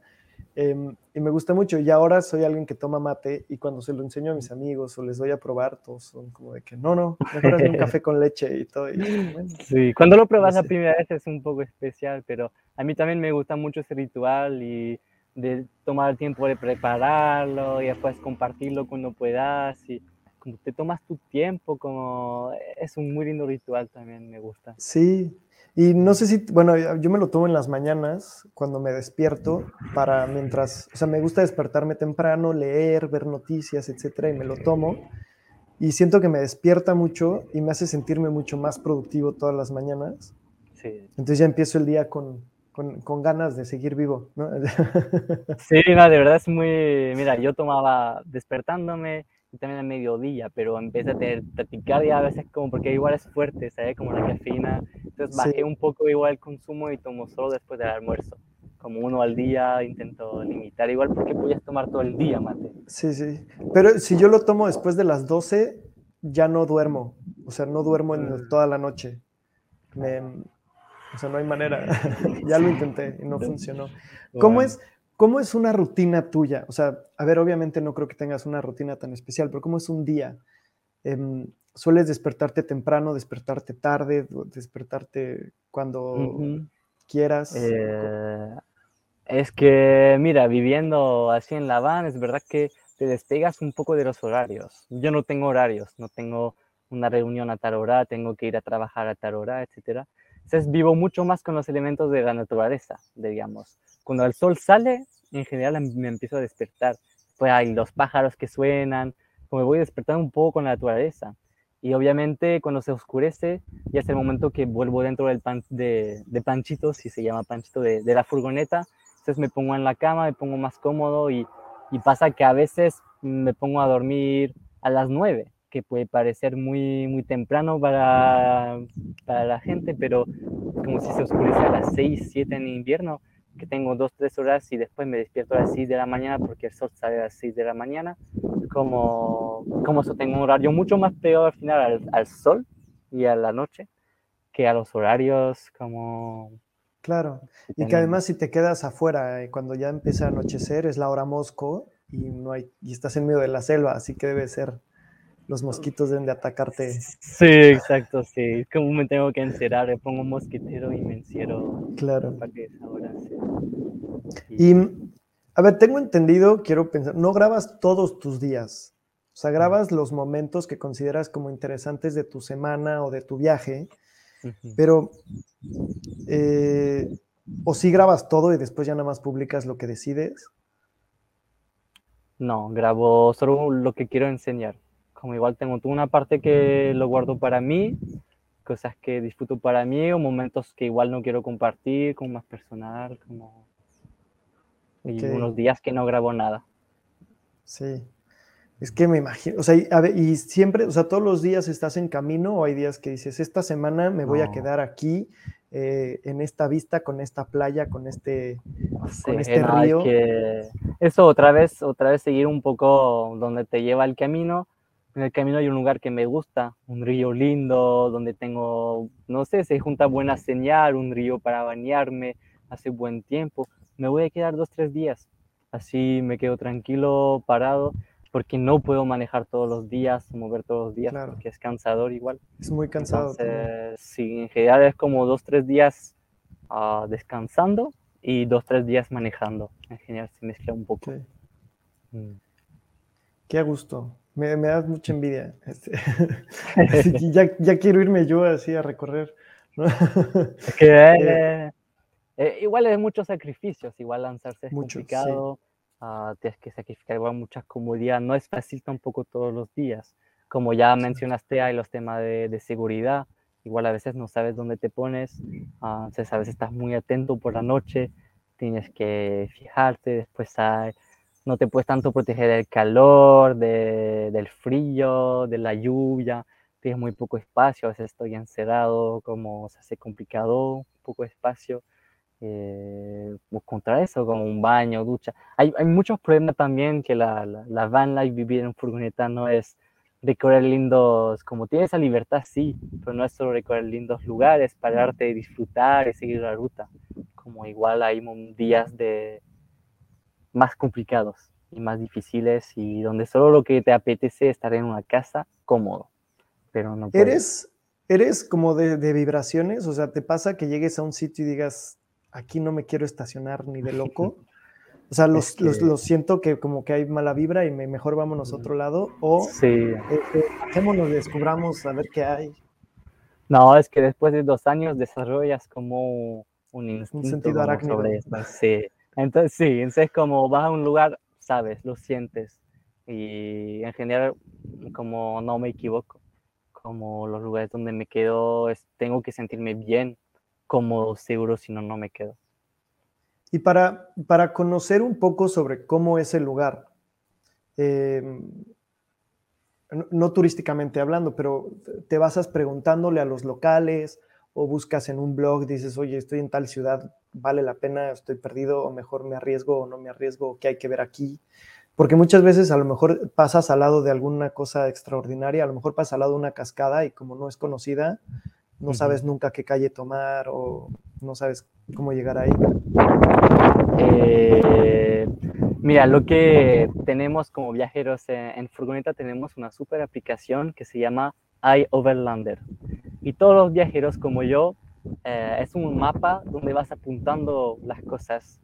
Speaker 1: Em, y me gusta mucho. Y ahora soy alguien que toma mate y cuando se lo enseño a mis amigos o les doy a probar, todos son como de que no, no, mejor es un *laughs* café con leche y todo. *laughs*
Speaker 2: sí, cuando lo pruebas la primera vez es un poco especial, pero a mí también me gusta mucho ese ritual y de tomar el tiempo de prepararlo y después compartirlo cuando puedas y como te tomas tu tiempo, como es un muy lindo ritual también, me gusta.
Speaker 1: Sí, y no sé si, bueno, yo me lo tomo en las mañanas cuando me despierto para mientras, o sea, me gusta despertarme temprano, leer, ver noticias, etcétera, y me lo tomo. Y siento que me despierta mucho y me hace sentirme mucho más productivo todas las mañanas. Sí. Entonces ya empiezo el día con, con, ganas de seguir vivo, ¿no? *laughs*
Speaker 2: Sí, no, de verdad es muy, mira, yo tomaba despertándome y también a mediodía, pero empecé a tener taquicardia a veces como porque igual es fuerte, ¿sabes? Como la cafeína, entonces bajé un poco igual el consumo y tomo solo después del almuerzo, como uno al día, intento limitar igual porque puedes tomar todo el día mate.
Speaker 1: Sí, sí, pero si yo lo tomo después de las 12, ya no duermo, o sea, no duermo en mm. toda la noche. Me, o sea, no hay manera. *laughs* ya lo intenté y no funcionó. ¿Cómo, es, ¿Cómo es una rutina tuya? O sea, a ver, obviamente no creo que tengas una rutina tan especial, pero ¿cómo es un día? Em, ¿Sueles despertarte temprano, despertarte tarde, despertarte cuando quieras?
Speaker 2: Eh, es que, mira, viviendo así en La Habana, es verdad que te despegas un poco de los horarios. Yo no tengo horarios, no tengo una reunión a tal hora, tengo que ir a trabajar a tal hora, etcétera. Entonces vivo mucho más con los elementos de la naturaleza, digamos. Cuando el sol sale, en general em, me empiezo a despertar. Pues hay los pájaros que suenan, como me voy despertando un poco con la naturaleza. Y obviamente cuando se oscurece, ya es el momento que vuelvo dentro del pan, de, Panchito, si se llama Panchito, de, la furgoneta. Entonces me pongo en la cama, me pongo más cómodo y pasa que a veces me pongo a dormir a las nueve que puede parecer muy, muy temprano para, para la gente, pero como si se oscurece a las 6, 7 en invierno, que tengo 2, 3 horas y después me despierto a las 6 de la mañana porque el sol sale a las 6 de la mañana, como, como eso tengo un horario mucho más pegado al final al, al sol y a la noche que a los horarios como...
Speaker 1: Claro, y que además si te quedas afuera eh, cuando ya empieza a anochecer es la hora Mosco y no hay y estás en medio de la selva, así que debe ser los mosquitos deben de atacarte.
Speaker 2: Sí, exacto, sí. Como me tengo que encerrar, le pongo un mosquitero y me encierro.
Speaker 1: Claro. Y, a ver, tengo entendido, quiero pensar, no grabas todos tus días. O sea, grabas los momentos que consideras como interesantes de tu semana o de tu viaje, pero eh, o si grabas todo y después ya nada más publicas lo que decides.
Speaker 2: No, grabo solo lo que quiero enseñar como igual tengo una parte que lo guardo para mí, cosas que disfruto para mí o momentos que igual no quiero compartir, como más personal, como... Y unos días que no grabo nada.
Speaker 1: Sí. Es que me imagino, o sea, y, siempre, o sea, todos los días estás en camino o hay días que dices, esta semana me voy a quedar aquí, eh, en esta vista, con esta playa, con este, con este río.
Speaker 2: Eso otra vez, otra vez seguir un poco donde te lleva el camino, en el camino hay un lugar que me gusta, un río lindo, donde tengo, no sé, se junta buena señal, un río para bañarme, hace buen tiempo. Me voy a quedar dos, tres días. Así me quedo tranquilo, parado, porque no puedo manejar todos los días, mover todos los días, porque es cansador igual.
Speaker 1: Es muy cansado.
Speaker 2: sí, en general es como dos, tres días uh, descansando y dos, tres días manejando. En general se mezcla un poco.
Speaker 1: Mm. Qué a gusto. Me, me das mucha envidia. Este, *laughs* *laughs* ya, ya, quiero irme yo así a recorrer.
Speaker 2: que, *laughs* eh, eh, igual es muchos sacrificios, igual lanzarse es complicado. Ah, tienes que sacrificar igual muchas comodidades. No es fácil tampoco todos los días. Como ya mencionaste, hay los temas de, de seguridad. Igual a veces no sabes dónde te pones. Uh, entonces a veces estás muy atento por la noche. Tienes que fijarte. Después hay, no te puedes tanto proteger del calor, de, del frío, de la lluvia. Tienes muy poco espacio. A estoy encerrado, como se hace complicado, poco espacio eh, contra eso, como un baño, ducha. Hay, hay muchos problemas también que la, la, van life, vivir en furgoneta no es recorrer lindos, como tienes esa libertad, sí, pero no es solo recorrer lindos lugares, pararte, disfrutar y seguir la ruta. Como igual hay días de más complicados y más difíciles y donde solo lo que te apetece es estar en una casa cómodo, pero no
Speaker 1: ¿Eres, eres como de, de vibraciones? O sea, ¿te pasa que llegues a un sitio y digas, aquí no me quiero estacionar ni de loco. *laughs* O sea, los, siento que como que hay mala vibra y mejor vámonos a otro lado. O
Speaker 2: sí.
Speaker 1: eh, eh descubramos a ver qué hay.
Speaker 2: No, es que después de dos años desarrollas como un instinto
Speaker 1: un sentido arácnido. sobre
Speaker 2: esto. Sí. Entonces, sí, entonces como vas a un lugar, sabes, lo sientes. Y en general, como no me equivoco, como los lugares donde me quedo, es, tengo que sentirme bien cómodo, seguro, si no, no me quedo.
Speaker 1: Y para, para conocer un poco sobre cómo es el lugar, em, no, turísticamente hablando, pero te basas preguntándole a los locales o buscas en un blog, dices, oye, estoy en tal ciudad, vale la pena, estoy perdido, o mejor me arriesgo o no me arriesgo, qué hay que ver aquí. Porque muchas veces a lo mejor pasas al lado de alguna cosa extraordinaria, a lo mejor pasas al lado de una cascada y como no es conocida, no sabes nunca qué calle tomar o no sabes cómo llegar ahí?
Speaker 2: Eh, mira, lo que tenemos como viajeros en, furgoneta, tenemos una super aplicación que se llama iOverlander. Y todos los viajeros como yo, eh, es un mapa donde vas apuntando las cosas,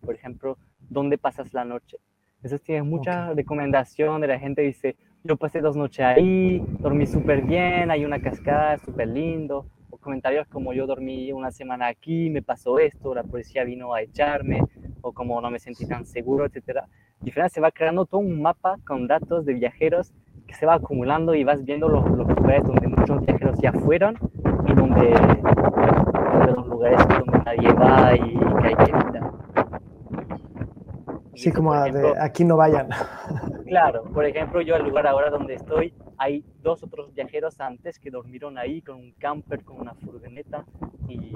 Speaker 2: por ejemplo, dónde pasas la noche. Entonces tienes mucha recomendación de la gente dice, yo pasé dos noches ahí, dormí súper bien, hay una cascada súper lindo. O comentarios como yo dormí una semana aquí, me pasó esto, la policía vino a echarme, o como no me sentí tan seguro, etc. Y al final se va creando todo un mapa con datos de viajeros que se va acumulando y vas viendo los, lugares donde muchos viajeros ya fueron y donde, los lugares donde nadie va y que hay que evitar.
Speaker 1: Sí, como de aquí no vayan.
Speaker 2: Claro, por ejemplo, yo al lugar ahora donde estoy, hay dos otros viajeros antes que dormieron ahí con un camper, con una furgoneta y,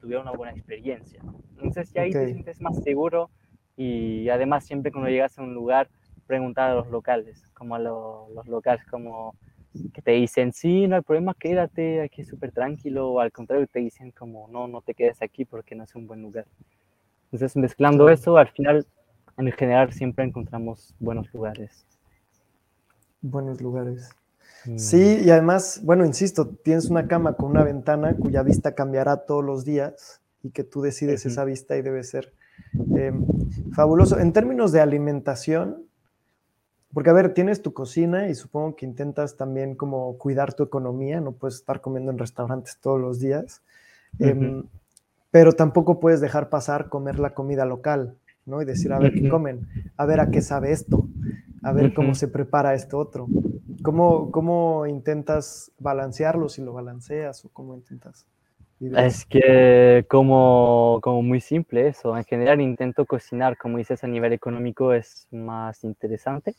Speaker 2: tuvieron una buena experiencia. Entonces ya ahí te sientes más seguro y además siempre cuando llegas a un lugar, preguntar a los locales, como a los locales como que te dicen, sí, no hay problema, quédate aquí súper tranquilo, o al contrario te dicen como, no, no te quedes aquí porque no es un buen lugar. Entonces mezclando eso, al final en general siempre encontramos buenos lugares.
Speaker 1: Buenos lugares. Mm. Sí, y además, bueno, insisto, tienes una cama con una ventana cuya vista cambiará todos los días y que tú decides esa vista y debe ser em, fabuloso. En términos de alimentación, porque a ver, tienes tu cocina y supongo que intentas también como cuidar tu economía, no puedes estar comiendo en restaurantes todos los días, em, pero tampoco puedes dejar pasar comer la comida local. ¿no? Y decir, a ver qué comen, a ver a qué sabe esto, a ver cómo se prepara esto otro. ¿Cómo, ¿Cómo intentas balancearlo si lo balanceas o cómo intentas?
Speaker 2: Es que como, como muy simple eso, en general intento cocinar, como dices a nivel económico es más interesante,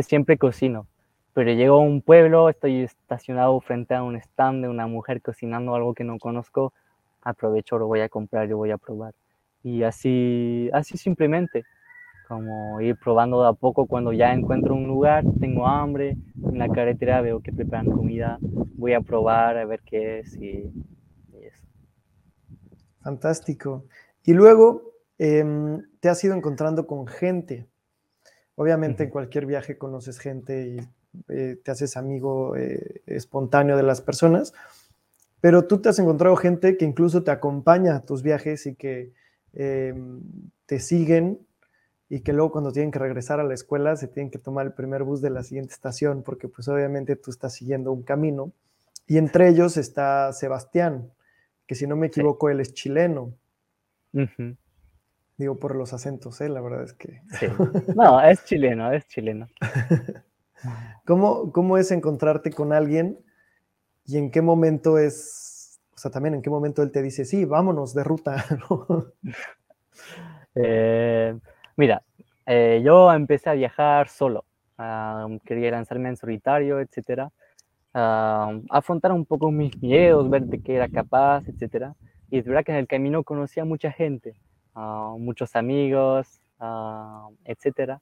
Speaker 2: siempre cocino, pero llego a un pueblo, estoy estacionado frente a un stand de una mujer cocinando algo que no conozco, aprovecho, lo voy a comprar, lo voy a probar. Y así, así simplemente, como ir probando de a poco cuando ya encuentro un lugar, tengo hambre, en la carretera veo que preparan comida, voy a probar a ver qué es y, eso.
Speaker 1: Fantástico. Y luego em, te has ido encontrando con gente. Obviamente en cualquier viaje conoces gente y eh, te haces amigo eh, espontáneo de las personas, pero tú te has encontrado gente que incluso te acompaña a tus viajes y que em, te siguen y que luego cuando tienen que regresar a la escuela se tienen que tomar el primer bus de la siguiente estación porque pues obviamente tú estás siguiendo un camino. Y entre ellos está Sebastián, que si no me equivoco él es chileno. Digo por los acentos, ¿eh? la verdad es que... *laughs*
Speaker 2: No, es chileno, es chileno. *laughs*
Speaker 1: ¿Cómo, ¿Cómo es encontrarte con alguien y en qué momento es, o sea, también en qué momento él te dice, sí, vámonos de ruta? *laughs*
Speaker 2: eh, Mira, eh, yo empecé a viajar solo. quería lanzarme en solitario, etcétera. afrontar un poco mis miedos, ver de qué era capaz, etcétera. Y es verdad que en el camino conocí a mucha gente, muchos amigos, etcétera.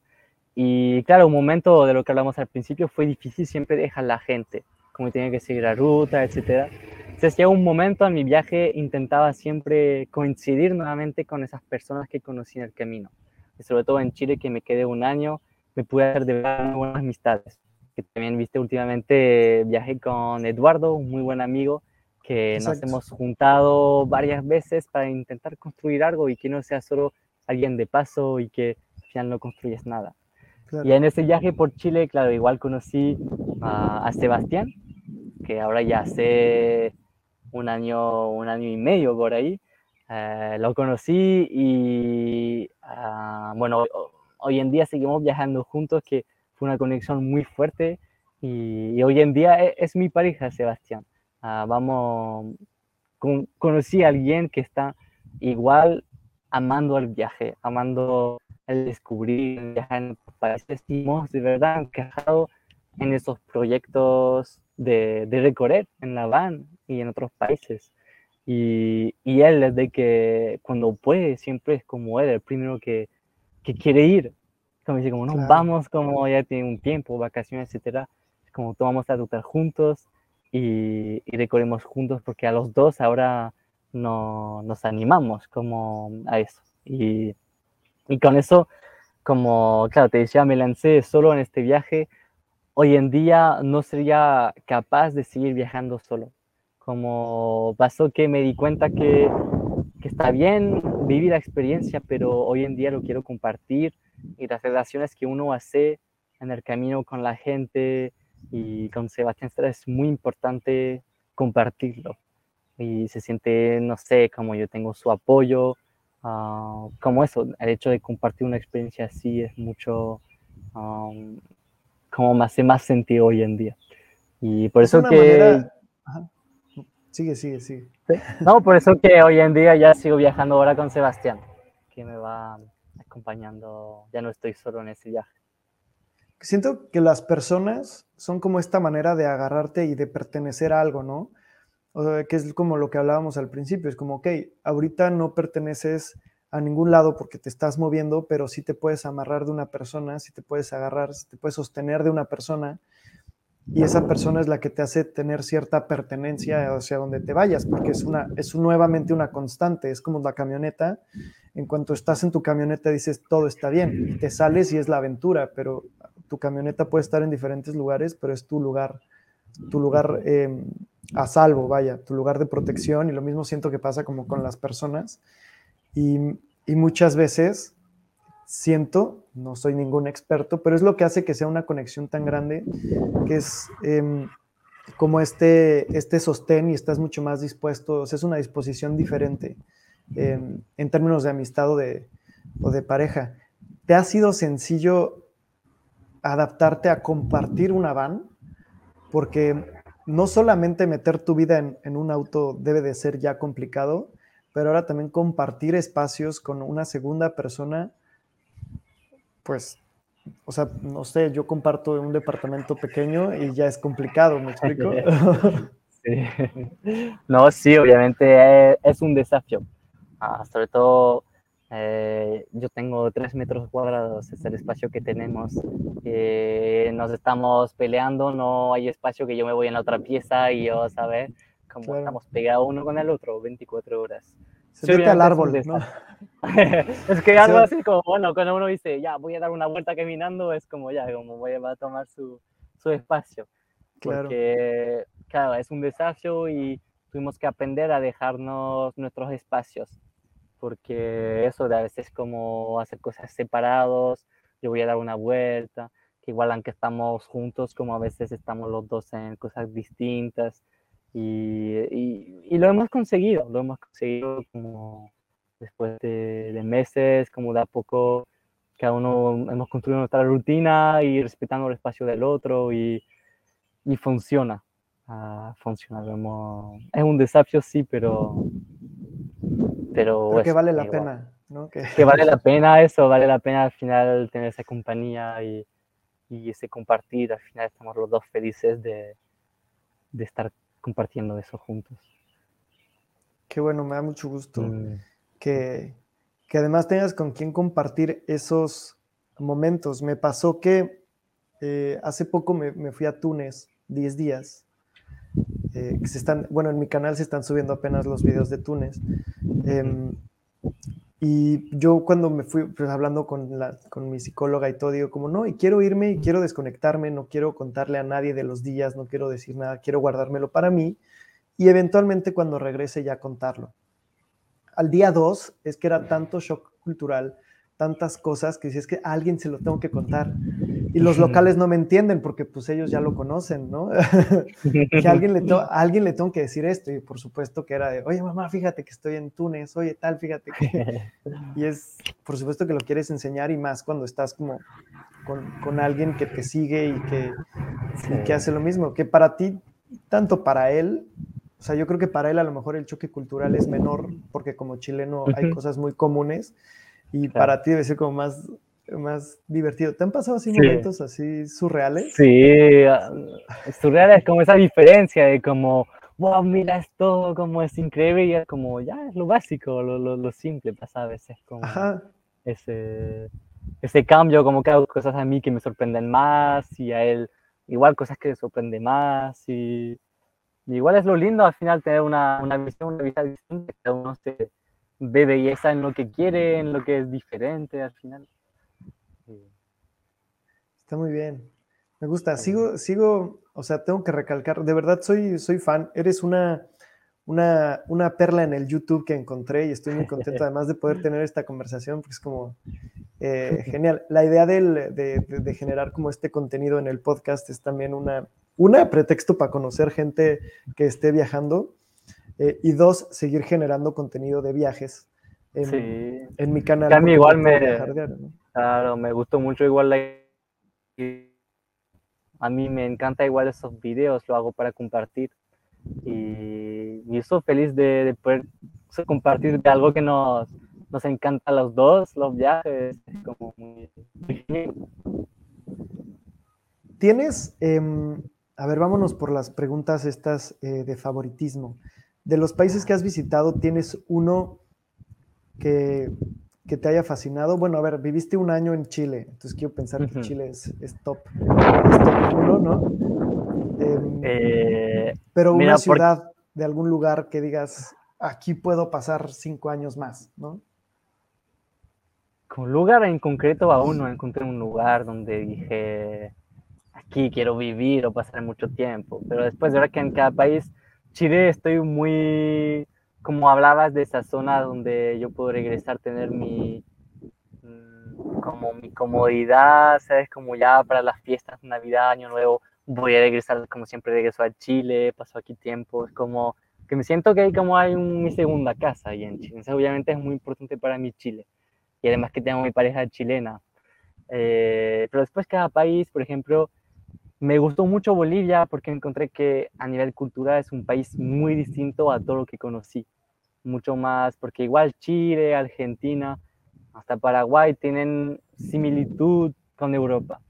Speaker 2: Y claro, un momento de lo que hablamos al principio fue difícil siempre dejar la gente, como tenía que seguir la ruta, etcétera. Entonces llegó un momento en mi viaje, intentaba siempre coincidir nuevamente con esas personas que conocí en el camino sobre todo en Chile, que me quedé un año, me pude hacer de buenas amistades. Que también, viste, últimamente viajé con Eduardo, un muy buen amigo, que nos hemos juntado varias veces para intentar construir algo y que no sea solo alguien de paso y que al final no construyes nada. Y en ese viaje por Chile, claro, igual conocí a, a, Sebastián, que ahora ya hace un año, un año y medio por ahí, eh, lo conocí y ah, bueno, hoy en día seguimos viajando juntos, que fue una conexión muy fuerte y, hoy en día e, es, mi pareja, Sebastián. Ah, vamos, conocí a alguien que está igual amando el viaje, amando el descubrir, viajar en países y hemos de verdad encajado en esos proyectos de, de recorrer en la van y en otros países. Y, y él, desde que cuando puede, siempre es como él, el primero que, que quiere ir. Como dice, como nos vamos, como ya tiene un tiempo, vacaciones, etcétera. Como tomamos la ruta juntos y, y, recorremos juntos porque a los dos ahora no, nos animamos como a eso. Y, y con eso, como, claro, te decía, me lancé solo en este viaje. Hoy en día no sería capaz de seguir viajando solo como pasó que me di cuenta que, que está bien vivir la experiencia, pero hoy en día lo quiero compartir y las relaciones que uno hace en el camino con la gente y con Sebastián es muy importante compartirlo. Y se siente, no sé, como yo tengo su apoyo, uh, como eso, el hecho de compartir una experiencia así es mucho, um, como me hace más sentido hoy en día. Y por eso que...
Speaker 1: Sigue, sigue, sigue.
Speaker 2: No, por eso que hoy en día ya sigo viajando ahora con Sebastián, que me va acompañando, ya no estoy solo en ese viaje.
Speaker 1: Siento que las personas son como esta manera de agarrarte y de pertenecer a algo, ¿no? O sea, que es como lo que hablábamos al principio, es como, ok, ahorita no perteneces a ningún lado porque te estás moviendo, pero sí te puedes amarrar de una persona, sí te puedes agarrar, sí te puedes sostener de una persona y esa persona es la que te hace tener cierta pertenencia hacia donde te vayas, porque es, una, es nuevamente una constante, es como la camioneta, en cuanto estás en tu camioneta dices todo está bien, y te sales y es la aventura, pero tu camioneta puede estar en diferentes lugares, pero es tu lugar, tu lugar em, a salvo, vaya, tu lugar de protección, y lo mismo siento que pasa como con las personas, y, y muchas veces siento, no soy ningún experto, pero es lo que hace que sea una conexión tan grande, que es em, como este, este sostén y estás mucho más dispuesto, o sea, es una disposición diferente em, en términos de amistad o de, o de pareja. ¿Te ha sido sencillo adaptarte a compartir una van? Porque no solamente meter tu vida en, en un auto debe de ser ya complicado, pero ahora también compartir espacios con una segunda persona pues, o sea, no sé, yo comparto un departamento pequeño y ya es complicado, ¿me explico? *laughs*
Speaker 2: No, sí, obviamente es, un desafío. Ah, sobre todo, eh, yo tengo tres metros cuadrados, es el espacio que tenemos. Eh, nos estamos peleando, no hay espacio que yo me voy en la otra pieza y yo, ¿sabes? Como estamos pegados uno con el otro 24 horas.
Speaker 1: Se mete al árbol, ¿no? *laughs*
Speaker 2: es que algo así como, bueno, cuando uno dice, ya, voy a dar una vuelta caminando, es como, ya, como voy a, tomar su, su espacio. Claro. Porque, claro, es un desafío y tuvimos que aprender a dejarnos nuestros espacios. Porque eso de a veces como hacer cosas separados, yo voy a dar una vuelta, que igual aunque estamos juntos, como a veces estamos los dos en cosas distintas, y, y, lo hemos conseguido, lo hemos conseguido como después de, de meses, como de a poco cada uno hemos construido nuestra rutina y respetando el espacio del otro y, y funciona. Uh, funciona. es un desafío, sí, pero.
Speaker 1: Pero, que vale la pena, ¿no?
Speaker 2: Que... que... vale la *laughs* pena eso, vale la pena al final tener esa compañía y, y ese compartir. Al final estamos los dos felices de, de estar compartiendo eso juntos.
Speaker 1: Qué bueno, me da mucho gusto mm. que, que además tengas con quien compartir esos momentos. Me pasó que eh, hace poco me, fui a Túnez 10 días. Eh, se están, bueno, en mi canal se están subiendo apenas los videos de Túnez. Em, y yo cuando me fui pues, hablando con, la, con mi psicóloga y todo, digo como, no, y quiero irme y quiero desconectarme, no quiero contarle a nadie de los días, no quiero decir nada, quiero guardármelo para mí y eventualmente cuando regrese ya contarlo al día dos es que era tanto shock cultural, tantas cosas que si es que alguien se lo tengo que contar. Y los locales no me entienden porque pues ellos ya lo conocen, ¿no? *laughs* que a alguien, le *laughs* alguien le tengo que decir esto y por supuesto que era de, oye mamá, fíjate que estoy en Túnez, oye tal, fíjate que... *laughs* y es, por supuesto que lo quieres enseñar y más cuando estás como con, alguien que te sigue y que, y que hace lo mismo, que para ti, tanto para él o sea, yo creo que para él a lo mejor el choque cultural es menor, porque como chileno hay cosas muy comunes y para ti debe ser como más, más divertido. ¿Te han pasado así momentos así surreales?
Speaker 2: Sí, ah, surreales como esa diferencia de como, wow, mira esto, como es increíble y es como, ya, es lo básico, lo, lo, lo simple pasa a veces, como ese, ese cambio, como que hago cosas a mí que me sorprenden más y a él igual cosas que le sorprenden más y igual es lo lindo al final tener una, una visión, una vista distinta, cada uno se ve belleza en lo que quiere, en lo que es diferente al final.
Speaker 1: Está muy bien. Me gusta. Sigo, sigo, o sea, tengo que recalcar, de verdad soy, soy fan. Eres una, una, una perla en el YouTube que encontré y estoy muy contento además de poder *laughs* tener esta conversación porque es como eh, genial. La idea de, de, generar como este contenido en el podcast es también una, una, pretexto para conocer gente que esté viajando. Eh, y dos, seguir generando contenido de viajes en, en mi canal.
Speaker 2: A mí igual me, claro, me gustó mucho igual la... A mí me encanta igual esos videos, lo hago para compartir. Y, y estoy feliz de, de, poder compartir algo que nos, nos encanta a los dos, los viajes. Como muy...
Speaker 1: ¿Tienes... Eh, a ver, vámonos por las preguntas estas eh, de favoritismo. De los países que has visitado, ¿tienes uno que, te haya fascinado? Bueno, a ver, viviste un año en Chile, entonces quiero pensar que Chile es, top, top uno, ¿no? Em, eh, pero una ciudad de algún lugar que digas, aquí puedo pasar cinco años más, ¿no?
Speaker 2: Con lugar en concreto aún no encontré un lugar donde dije, aquí quiero vivir o pasar mucho tiempo. Pero después de ver que en cada país, Chile estoy muy, como hablabas de esa zona donde yo puedo regresar, tener mi, mm, como mi comodidad, ¿sabes? Como ya para las fiestas, Navidad, Año Nuevo, voy a regresar como siempre regreso a Chile, paso aquí tiempo, es como que me siento que hay como hay mi segunda casa ahí en Chile. Entonces, obviamente es muy importante para mí Chile. Y además que tengo mi pareja chilena. Eh, pero después cada país, por ejemplo, me gustó mucho Bolivia porque encontré que a nivel cultural es un país muy distinto a todo lo que conocí. Mucho más, porque igual Chile, Argentina, hasta Paraguay tienen similitud con Europa.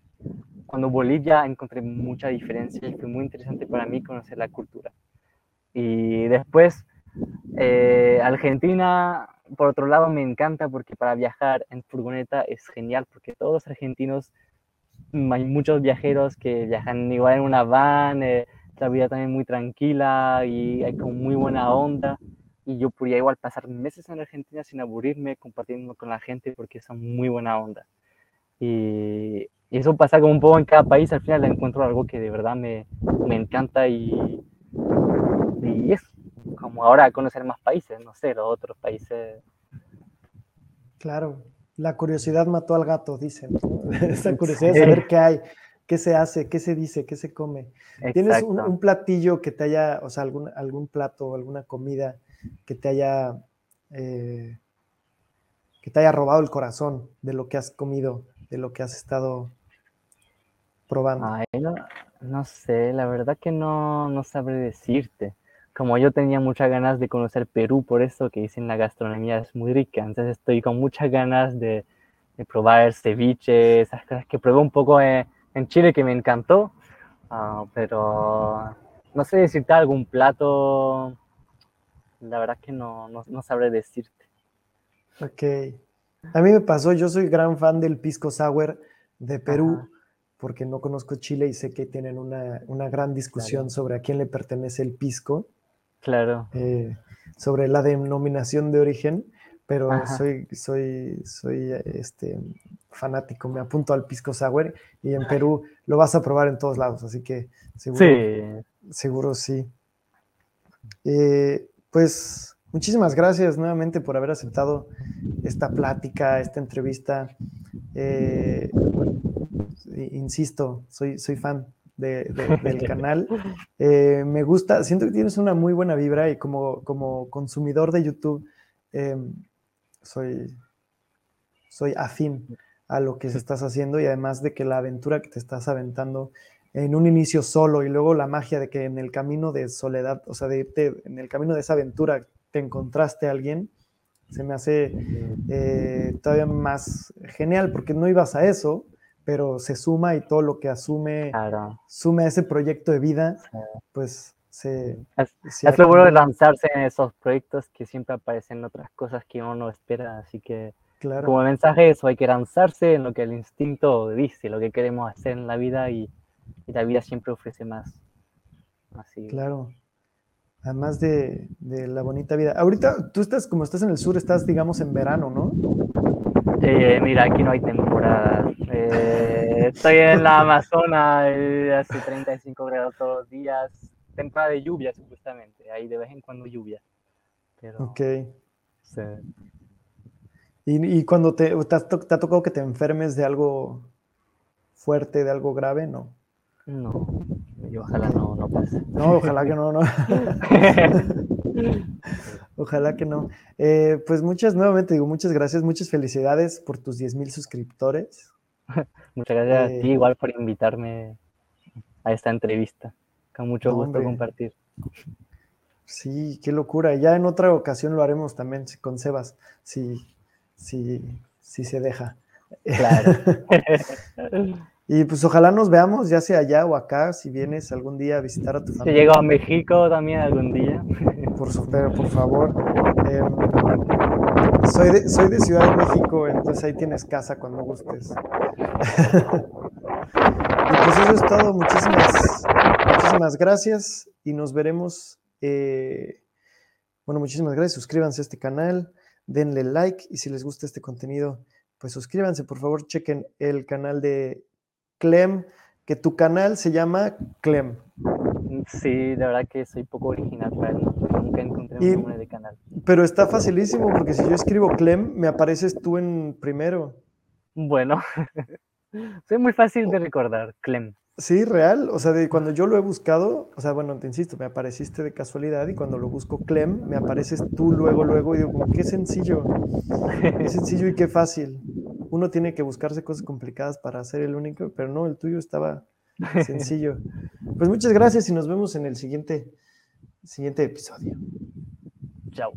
Speaker 2: Cuando Bolivia encontré mucha diferencia y fue muy interesante para mí conocer la cultura. Y después, eh, Argentina, por otro lado, me encanta porque para viajar en furgoneta es genial porque todos los argentinos hay muchos viajeros que viajan igual en una van, eh, la vida también muy tranquila y hay como muy buena onda. Y yo podría igual pasar meses en Argentina sin aburrirme, compartiendo con la gente porque son muy buena onda. Y, eso pasa como un poco en cada país, al final encuentro algo que de verdad me, me encanta y, y es como ahora conocer más países, no sé, los otros países
Speaker 1: Claro, la curiosidad mató al gato, dicen. *laughs* Esa curiosidad de saber qué hay, qué se hace, qué se dice, qué se come. ¿Tienes un, platillo que te haya, o sea, algún, algún plato, alguna comida que te haya, eh, que te haya robado el corazón de lo que has comido, de lo que has estado probando?
Speaker 2: Ay, no, no sé, la verdad que no, no sabré decirte como yo tenía muchas ganas de conocer Perú, por eso que dicen la gastronomía es muy rica, entonces estoy con muchas ganas de, probar ceviche, esas cosas que probé un poco en, Chile que me encantó, ah, pero no sé decirte algún plato, la verdad que no, no, sabré decirte.
Speaker 1: Ok, a mí me pasó, yo soy gran fan del pisco sour de Perú. porque no conozco Chile y sé que tienen una, gran discusión sobre a quién le pertenece el pisco.
Speaker 2: Claro.
Speaker 1: Eh, sobre la denominación de origen, pero soy, soy, soy este, fanático, me apunto al pisco sour y en Perú lo vas a probar en todos lados, así que seguro sí. Seguro sí. Eh, pues muchísimas gracias nuevamente por haber aceptado esta plática, esta entrevista. Eh, insisto, soy, soy fan *laughs* del canal. Eh, me gusta, siento que tienes una muy buena vibra y como, como consumidor de YouTube eh, soy, soy afín a lo que estás haciendo y además de que la aventura que te estás aventando en un inicio solo y luego la magia de que en el camino de soledad, o sea, de, en el camino de esa aventura te encontraste a alguien, se me hace eh, todavía más genial porque no ibas a eso, pero se suma y todo lo que asume, sume a ese proyecto de vida, pues se...
Speaker 2: Es, lo bueno de lanzarse en esos proyectos que siempre aparecen otras cosas que uno no espera, así que como mensaje eso, hay que lanzarse en lo que el instinto dice, lo que queremos hacer en la vida y, la vida siempre ofrece más. Así.
Speaker 1: Claro. Además de, de, la bonita vida. Ahorita tú estás, como estás en el sur, estás, digamos, en verano, ¿no?
Speaker 2: Eh, mira, aquí no hay temporada. Eh, estoy en la Amazona, eh, hace 35 grados todos los días. Temporada de lluvia, supuestamente. Hay de vez en cuando lluvia.
Speaker 1: ok. ¿Y, cuando te, te, ha tocado que te enfermes de algo fuerte, de algo grave? No.
Speaker 2: No, yo ojalá no, no pase.
Speaker 1: No, ojalá que no, no. *laughs* *laughs* Ojalá que no. Eh, pues muchas, nuevamente digo, muchas gracias, muchas felicidades por tus 10 mil suscriptores. *laughs*
Speaker 2: muchas gracias a ti eh, igual por invitarme a esta entrevista. Con mucho gusto compartir.
Speaker 1: Sí, qué locura. Ya en otra ocasión lo haremos también con Sebas, si, si, si se deja. Claro. *laughs* *laughs* y pues ojalá nos veamos, ya sea allá o acá, si vienes algún día a visitar a tu familia.
Speaker 2: Si llego a México también algún día *laughs*
Speaker 1: por, por favor. Em, soy, de, soy de Ciudad de México, entonces ahí tienes casa cuando gustes. *laughs* y pues eso es todo. Muchísimas, muchísimas gracias y nos veremos. Eh, bueno, muchísimas gracias. Suscríbanse a este canal, denle like y si les gusta este contenido, pues suscríbanse, por favor, chequen el canal de Clem, que tu canal se llama Clem.
Speaker 2: Sí, de verdad que soy poco original, nunca encontré un nombre de canal.
Speaker 1: Pero está facilísimo porque si yo escribo Clem, me apareces tú en primero.
Speaker 2: Bueno, *laughs* soy muy fácil de recordar, Clem.
Speaker 1: Sí, real. O sea, de cuando yo lo he buscado, o sea, bueno, te insisto, me apareciste de casualidad y cuando lo busco Clem, me apareces tú luego, luego y digo, qué sencillo. Qué *laughs* sencillo y qué fácil. Uno tiene que buscarse cosas complicadas para ser el único, pero no, el tuyo estaba Sencillo. *laughs* Pues muchas gracias y nos vemos en el siguiente, siguiente episodio.
Speaker 2: Chao.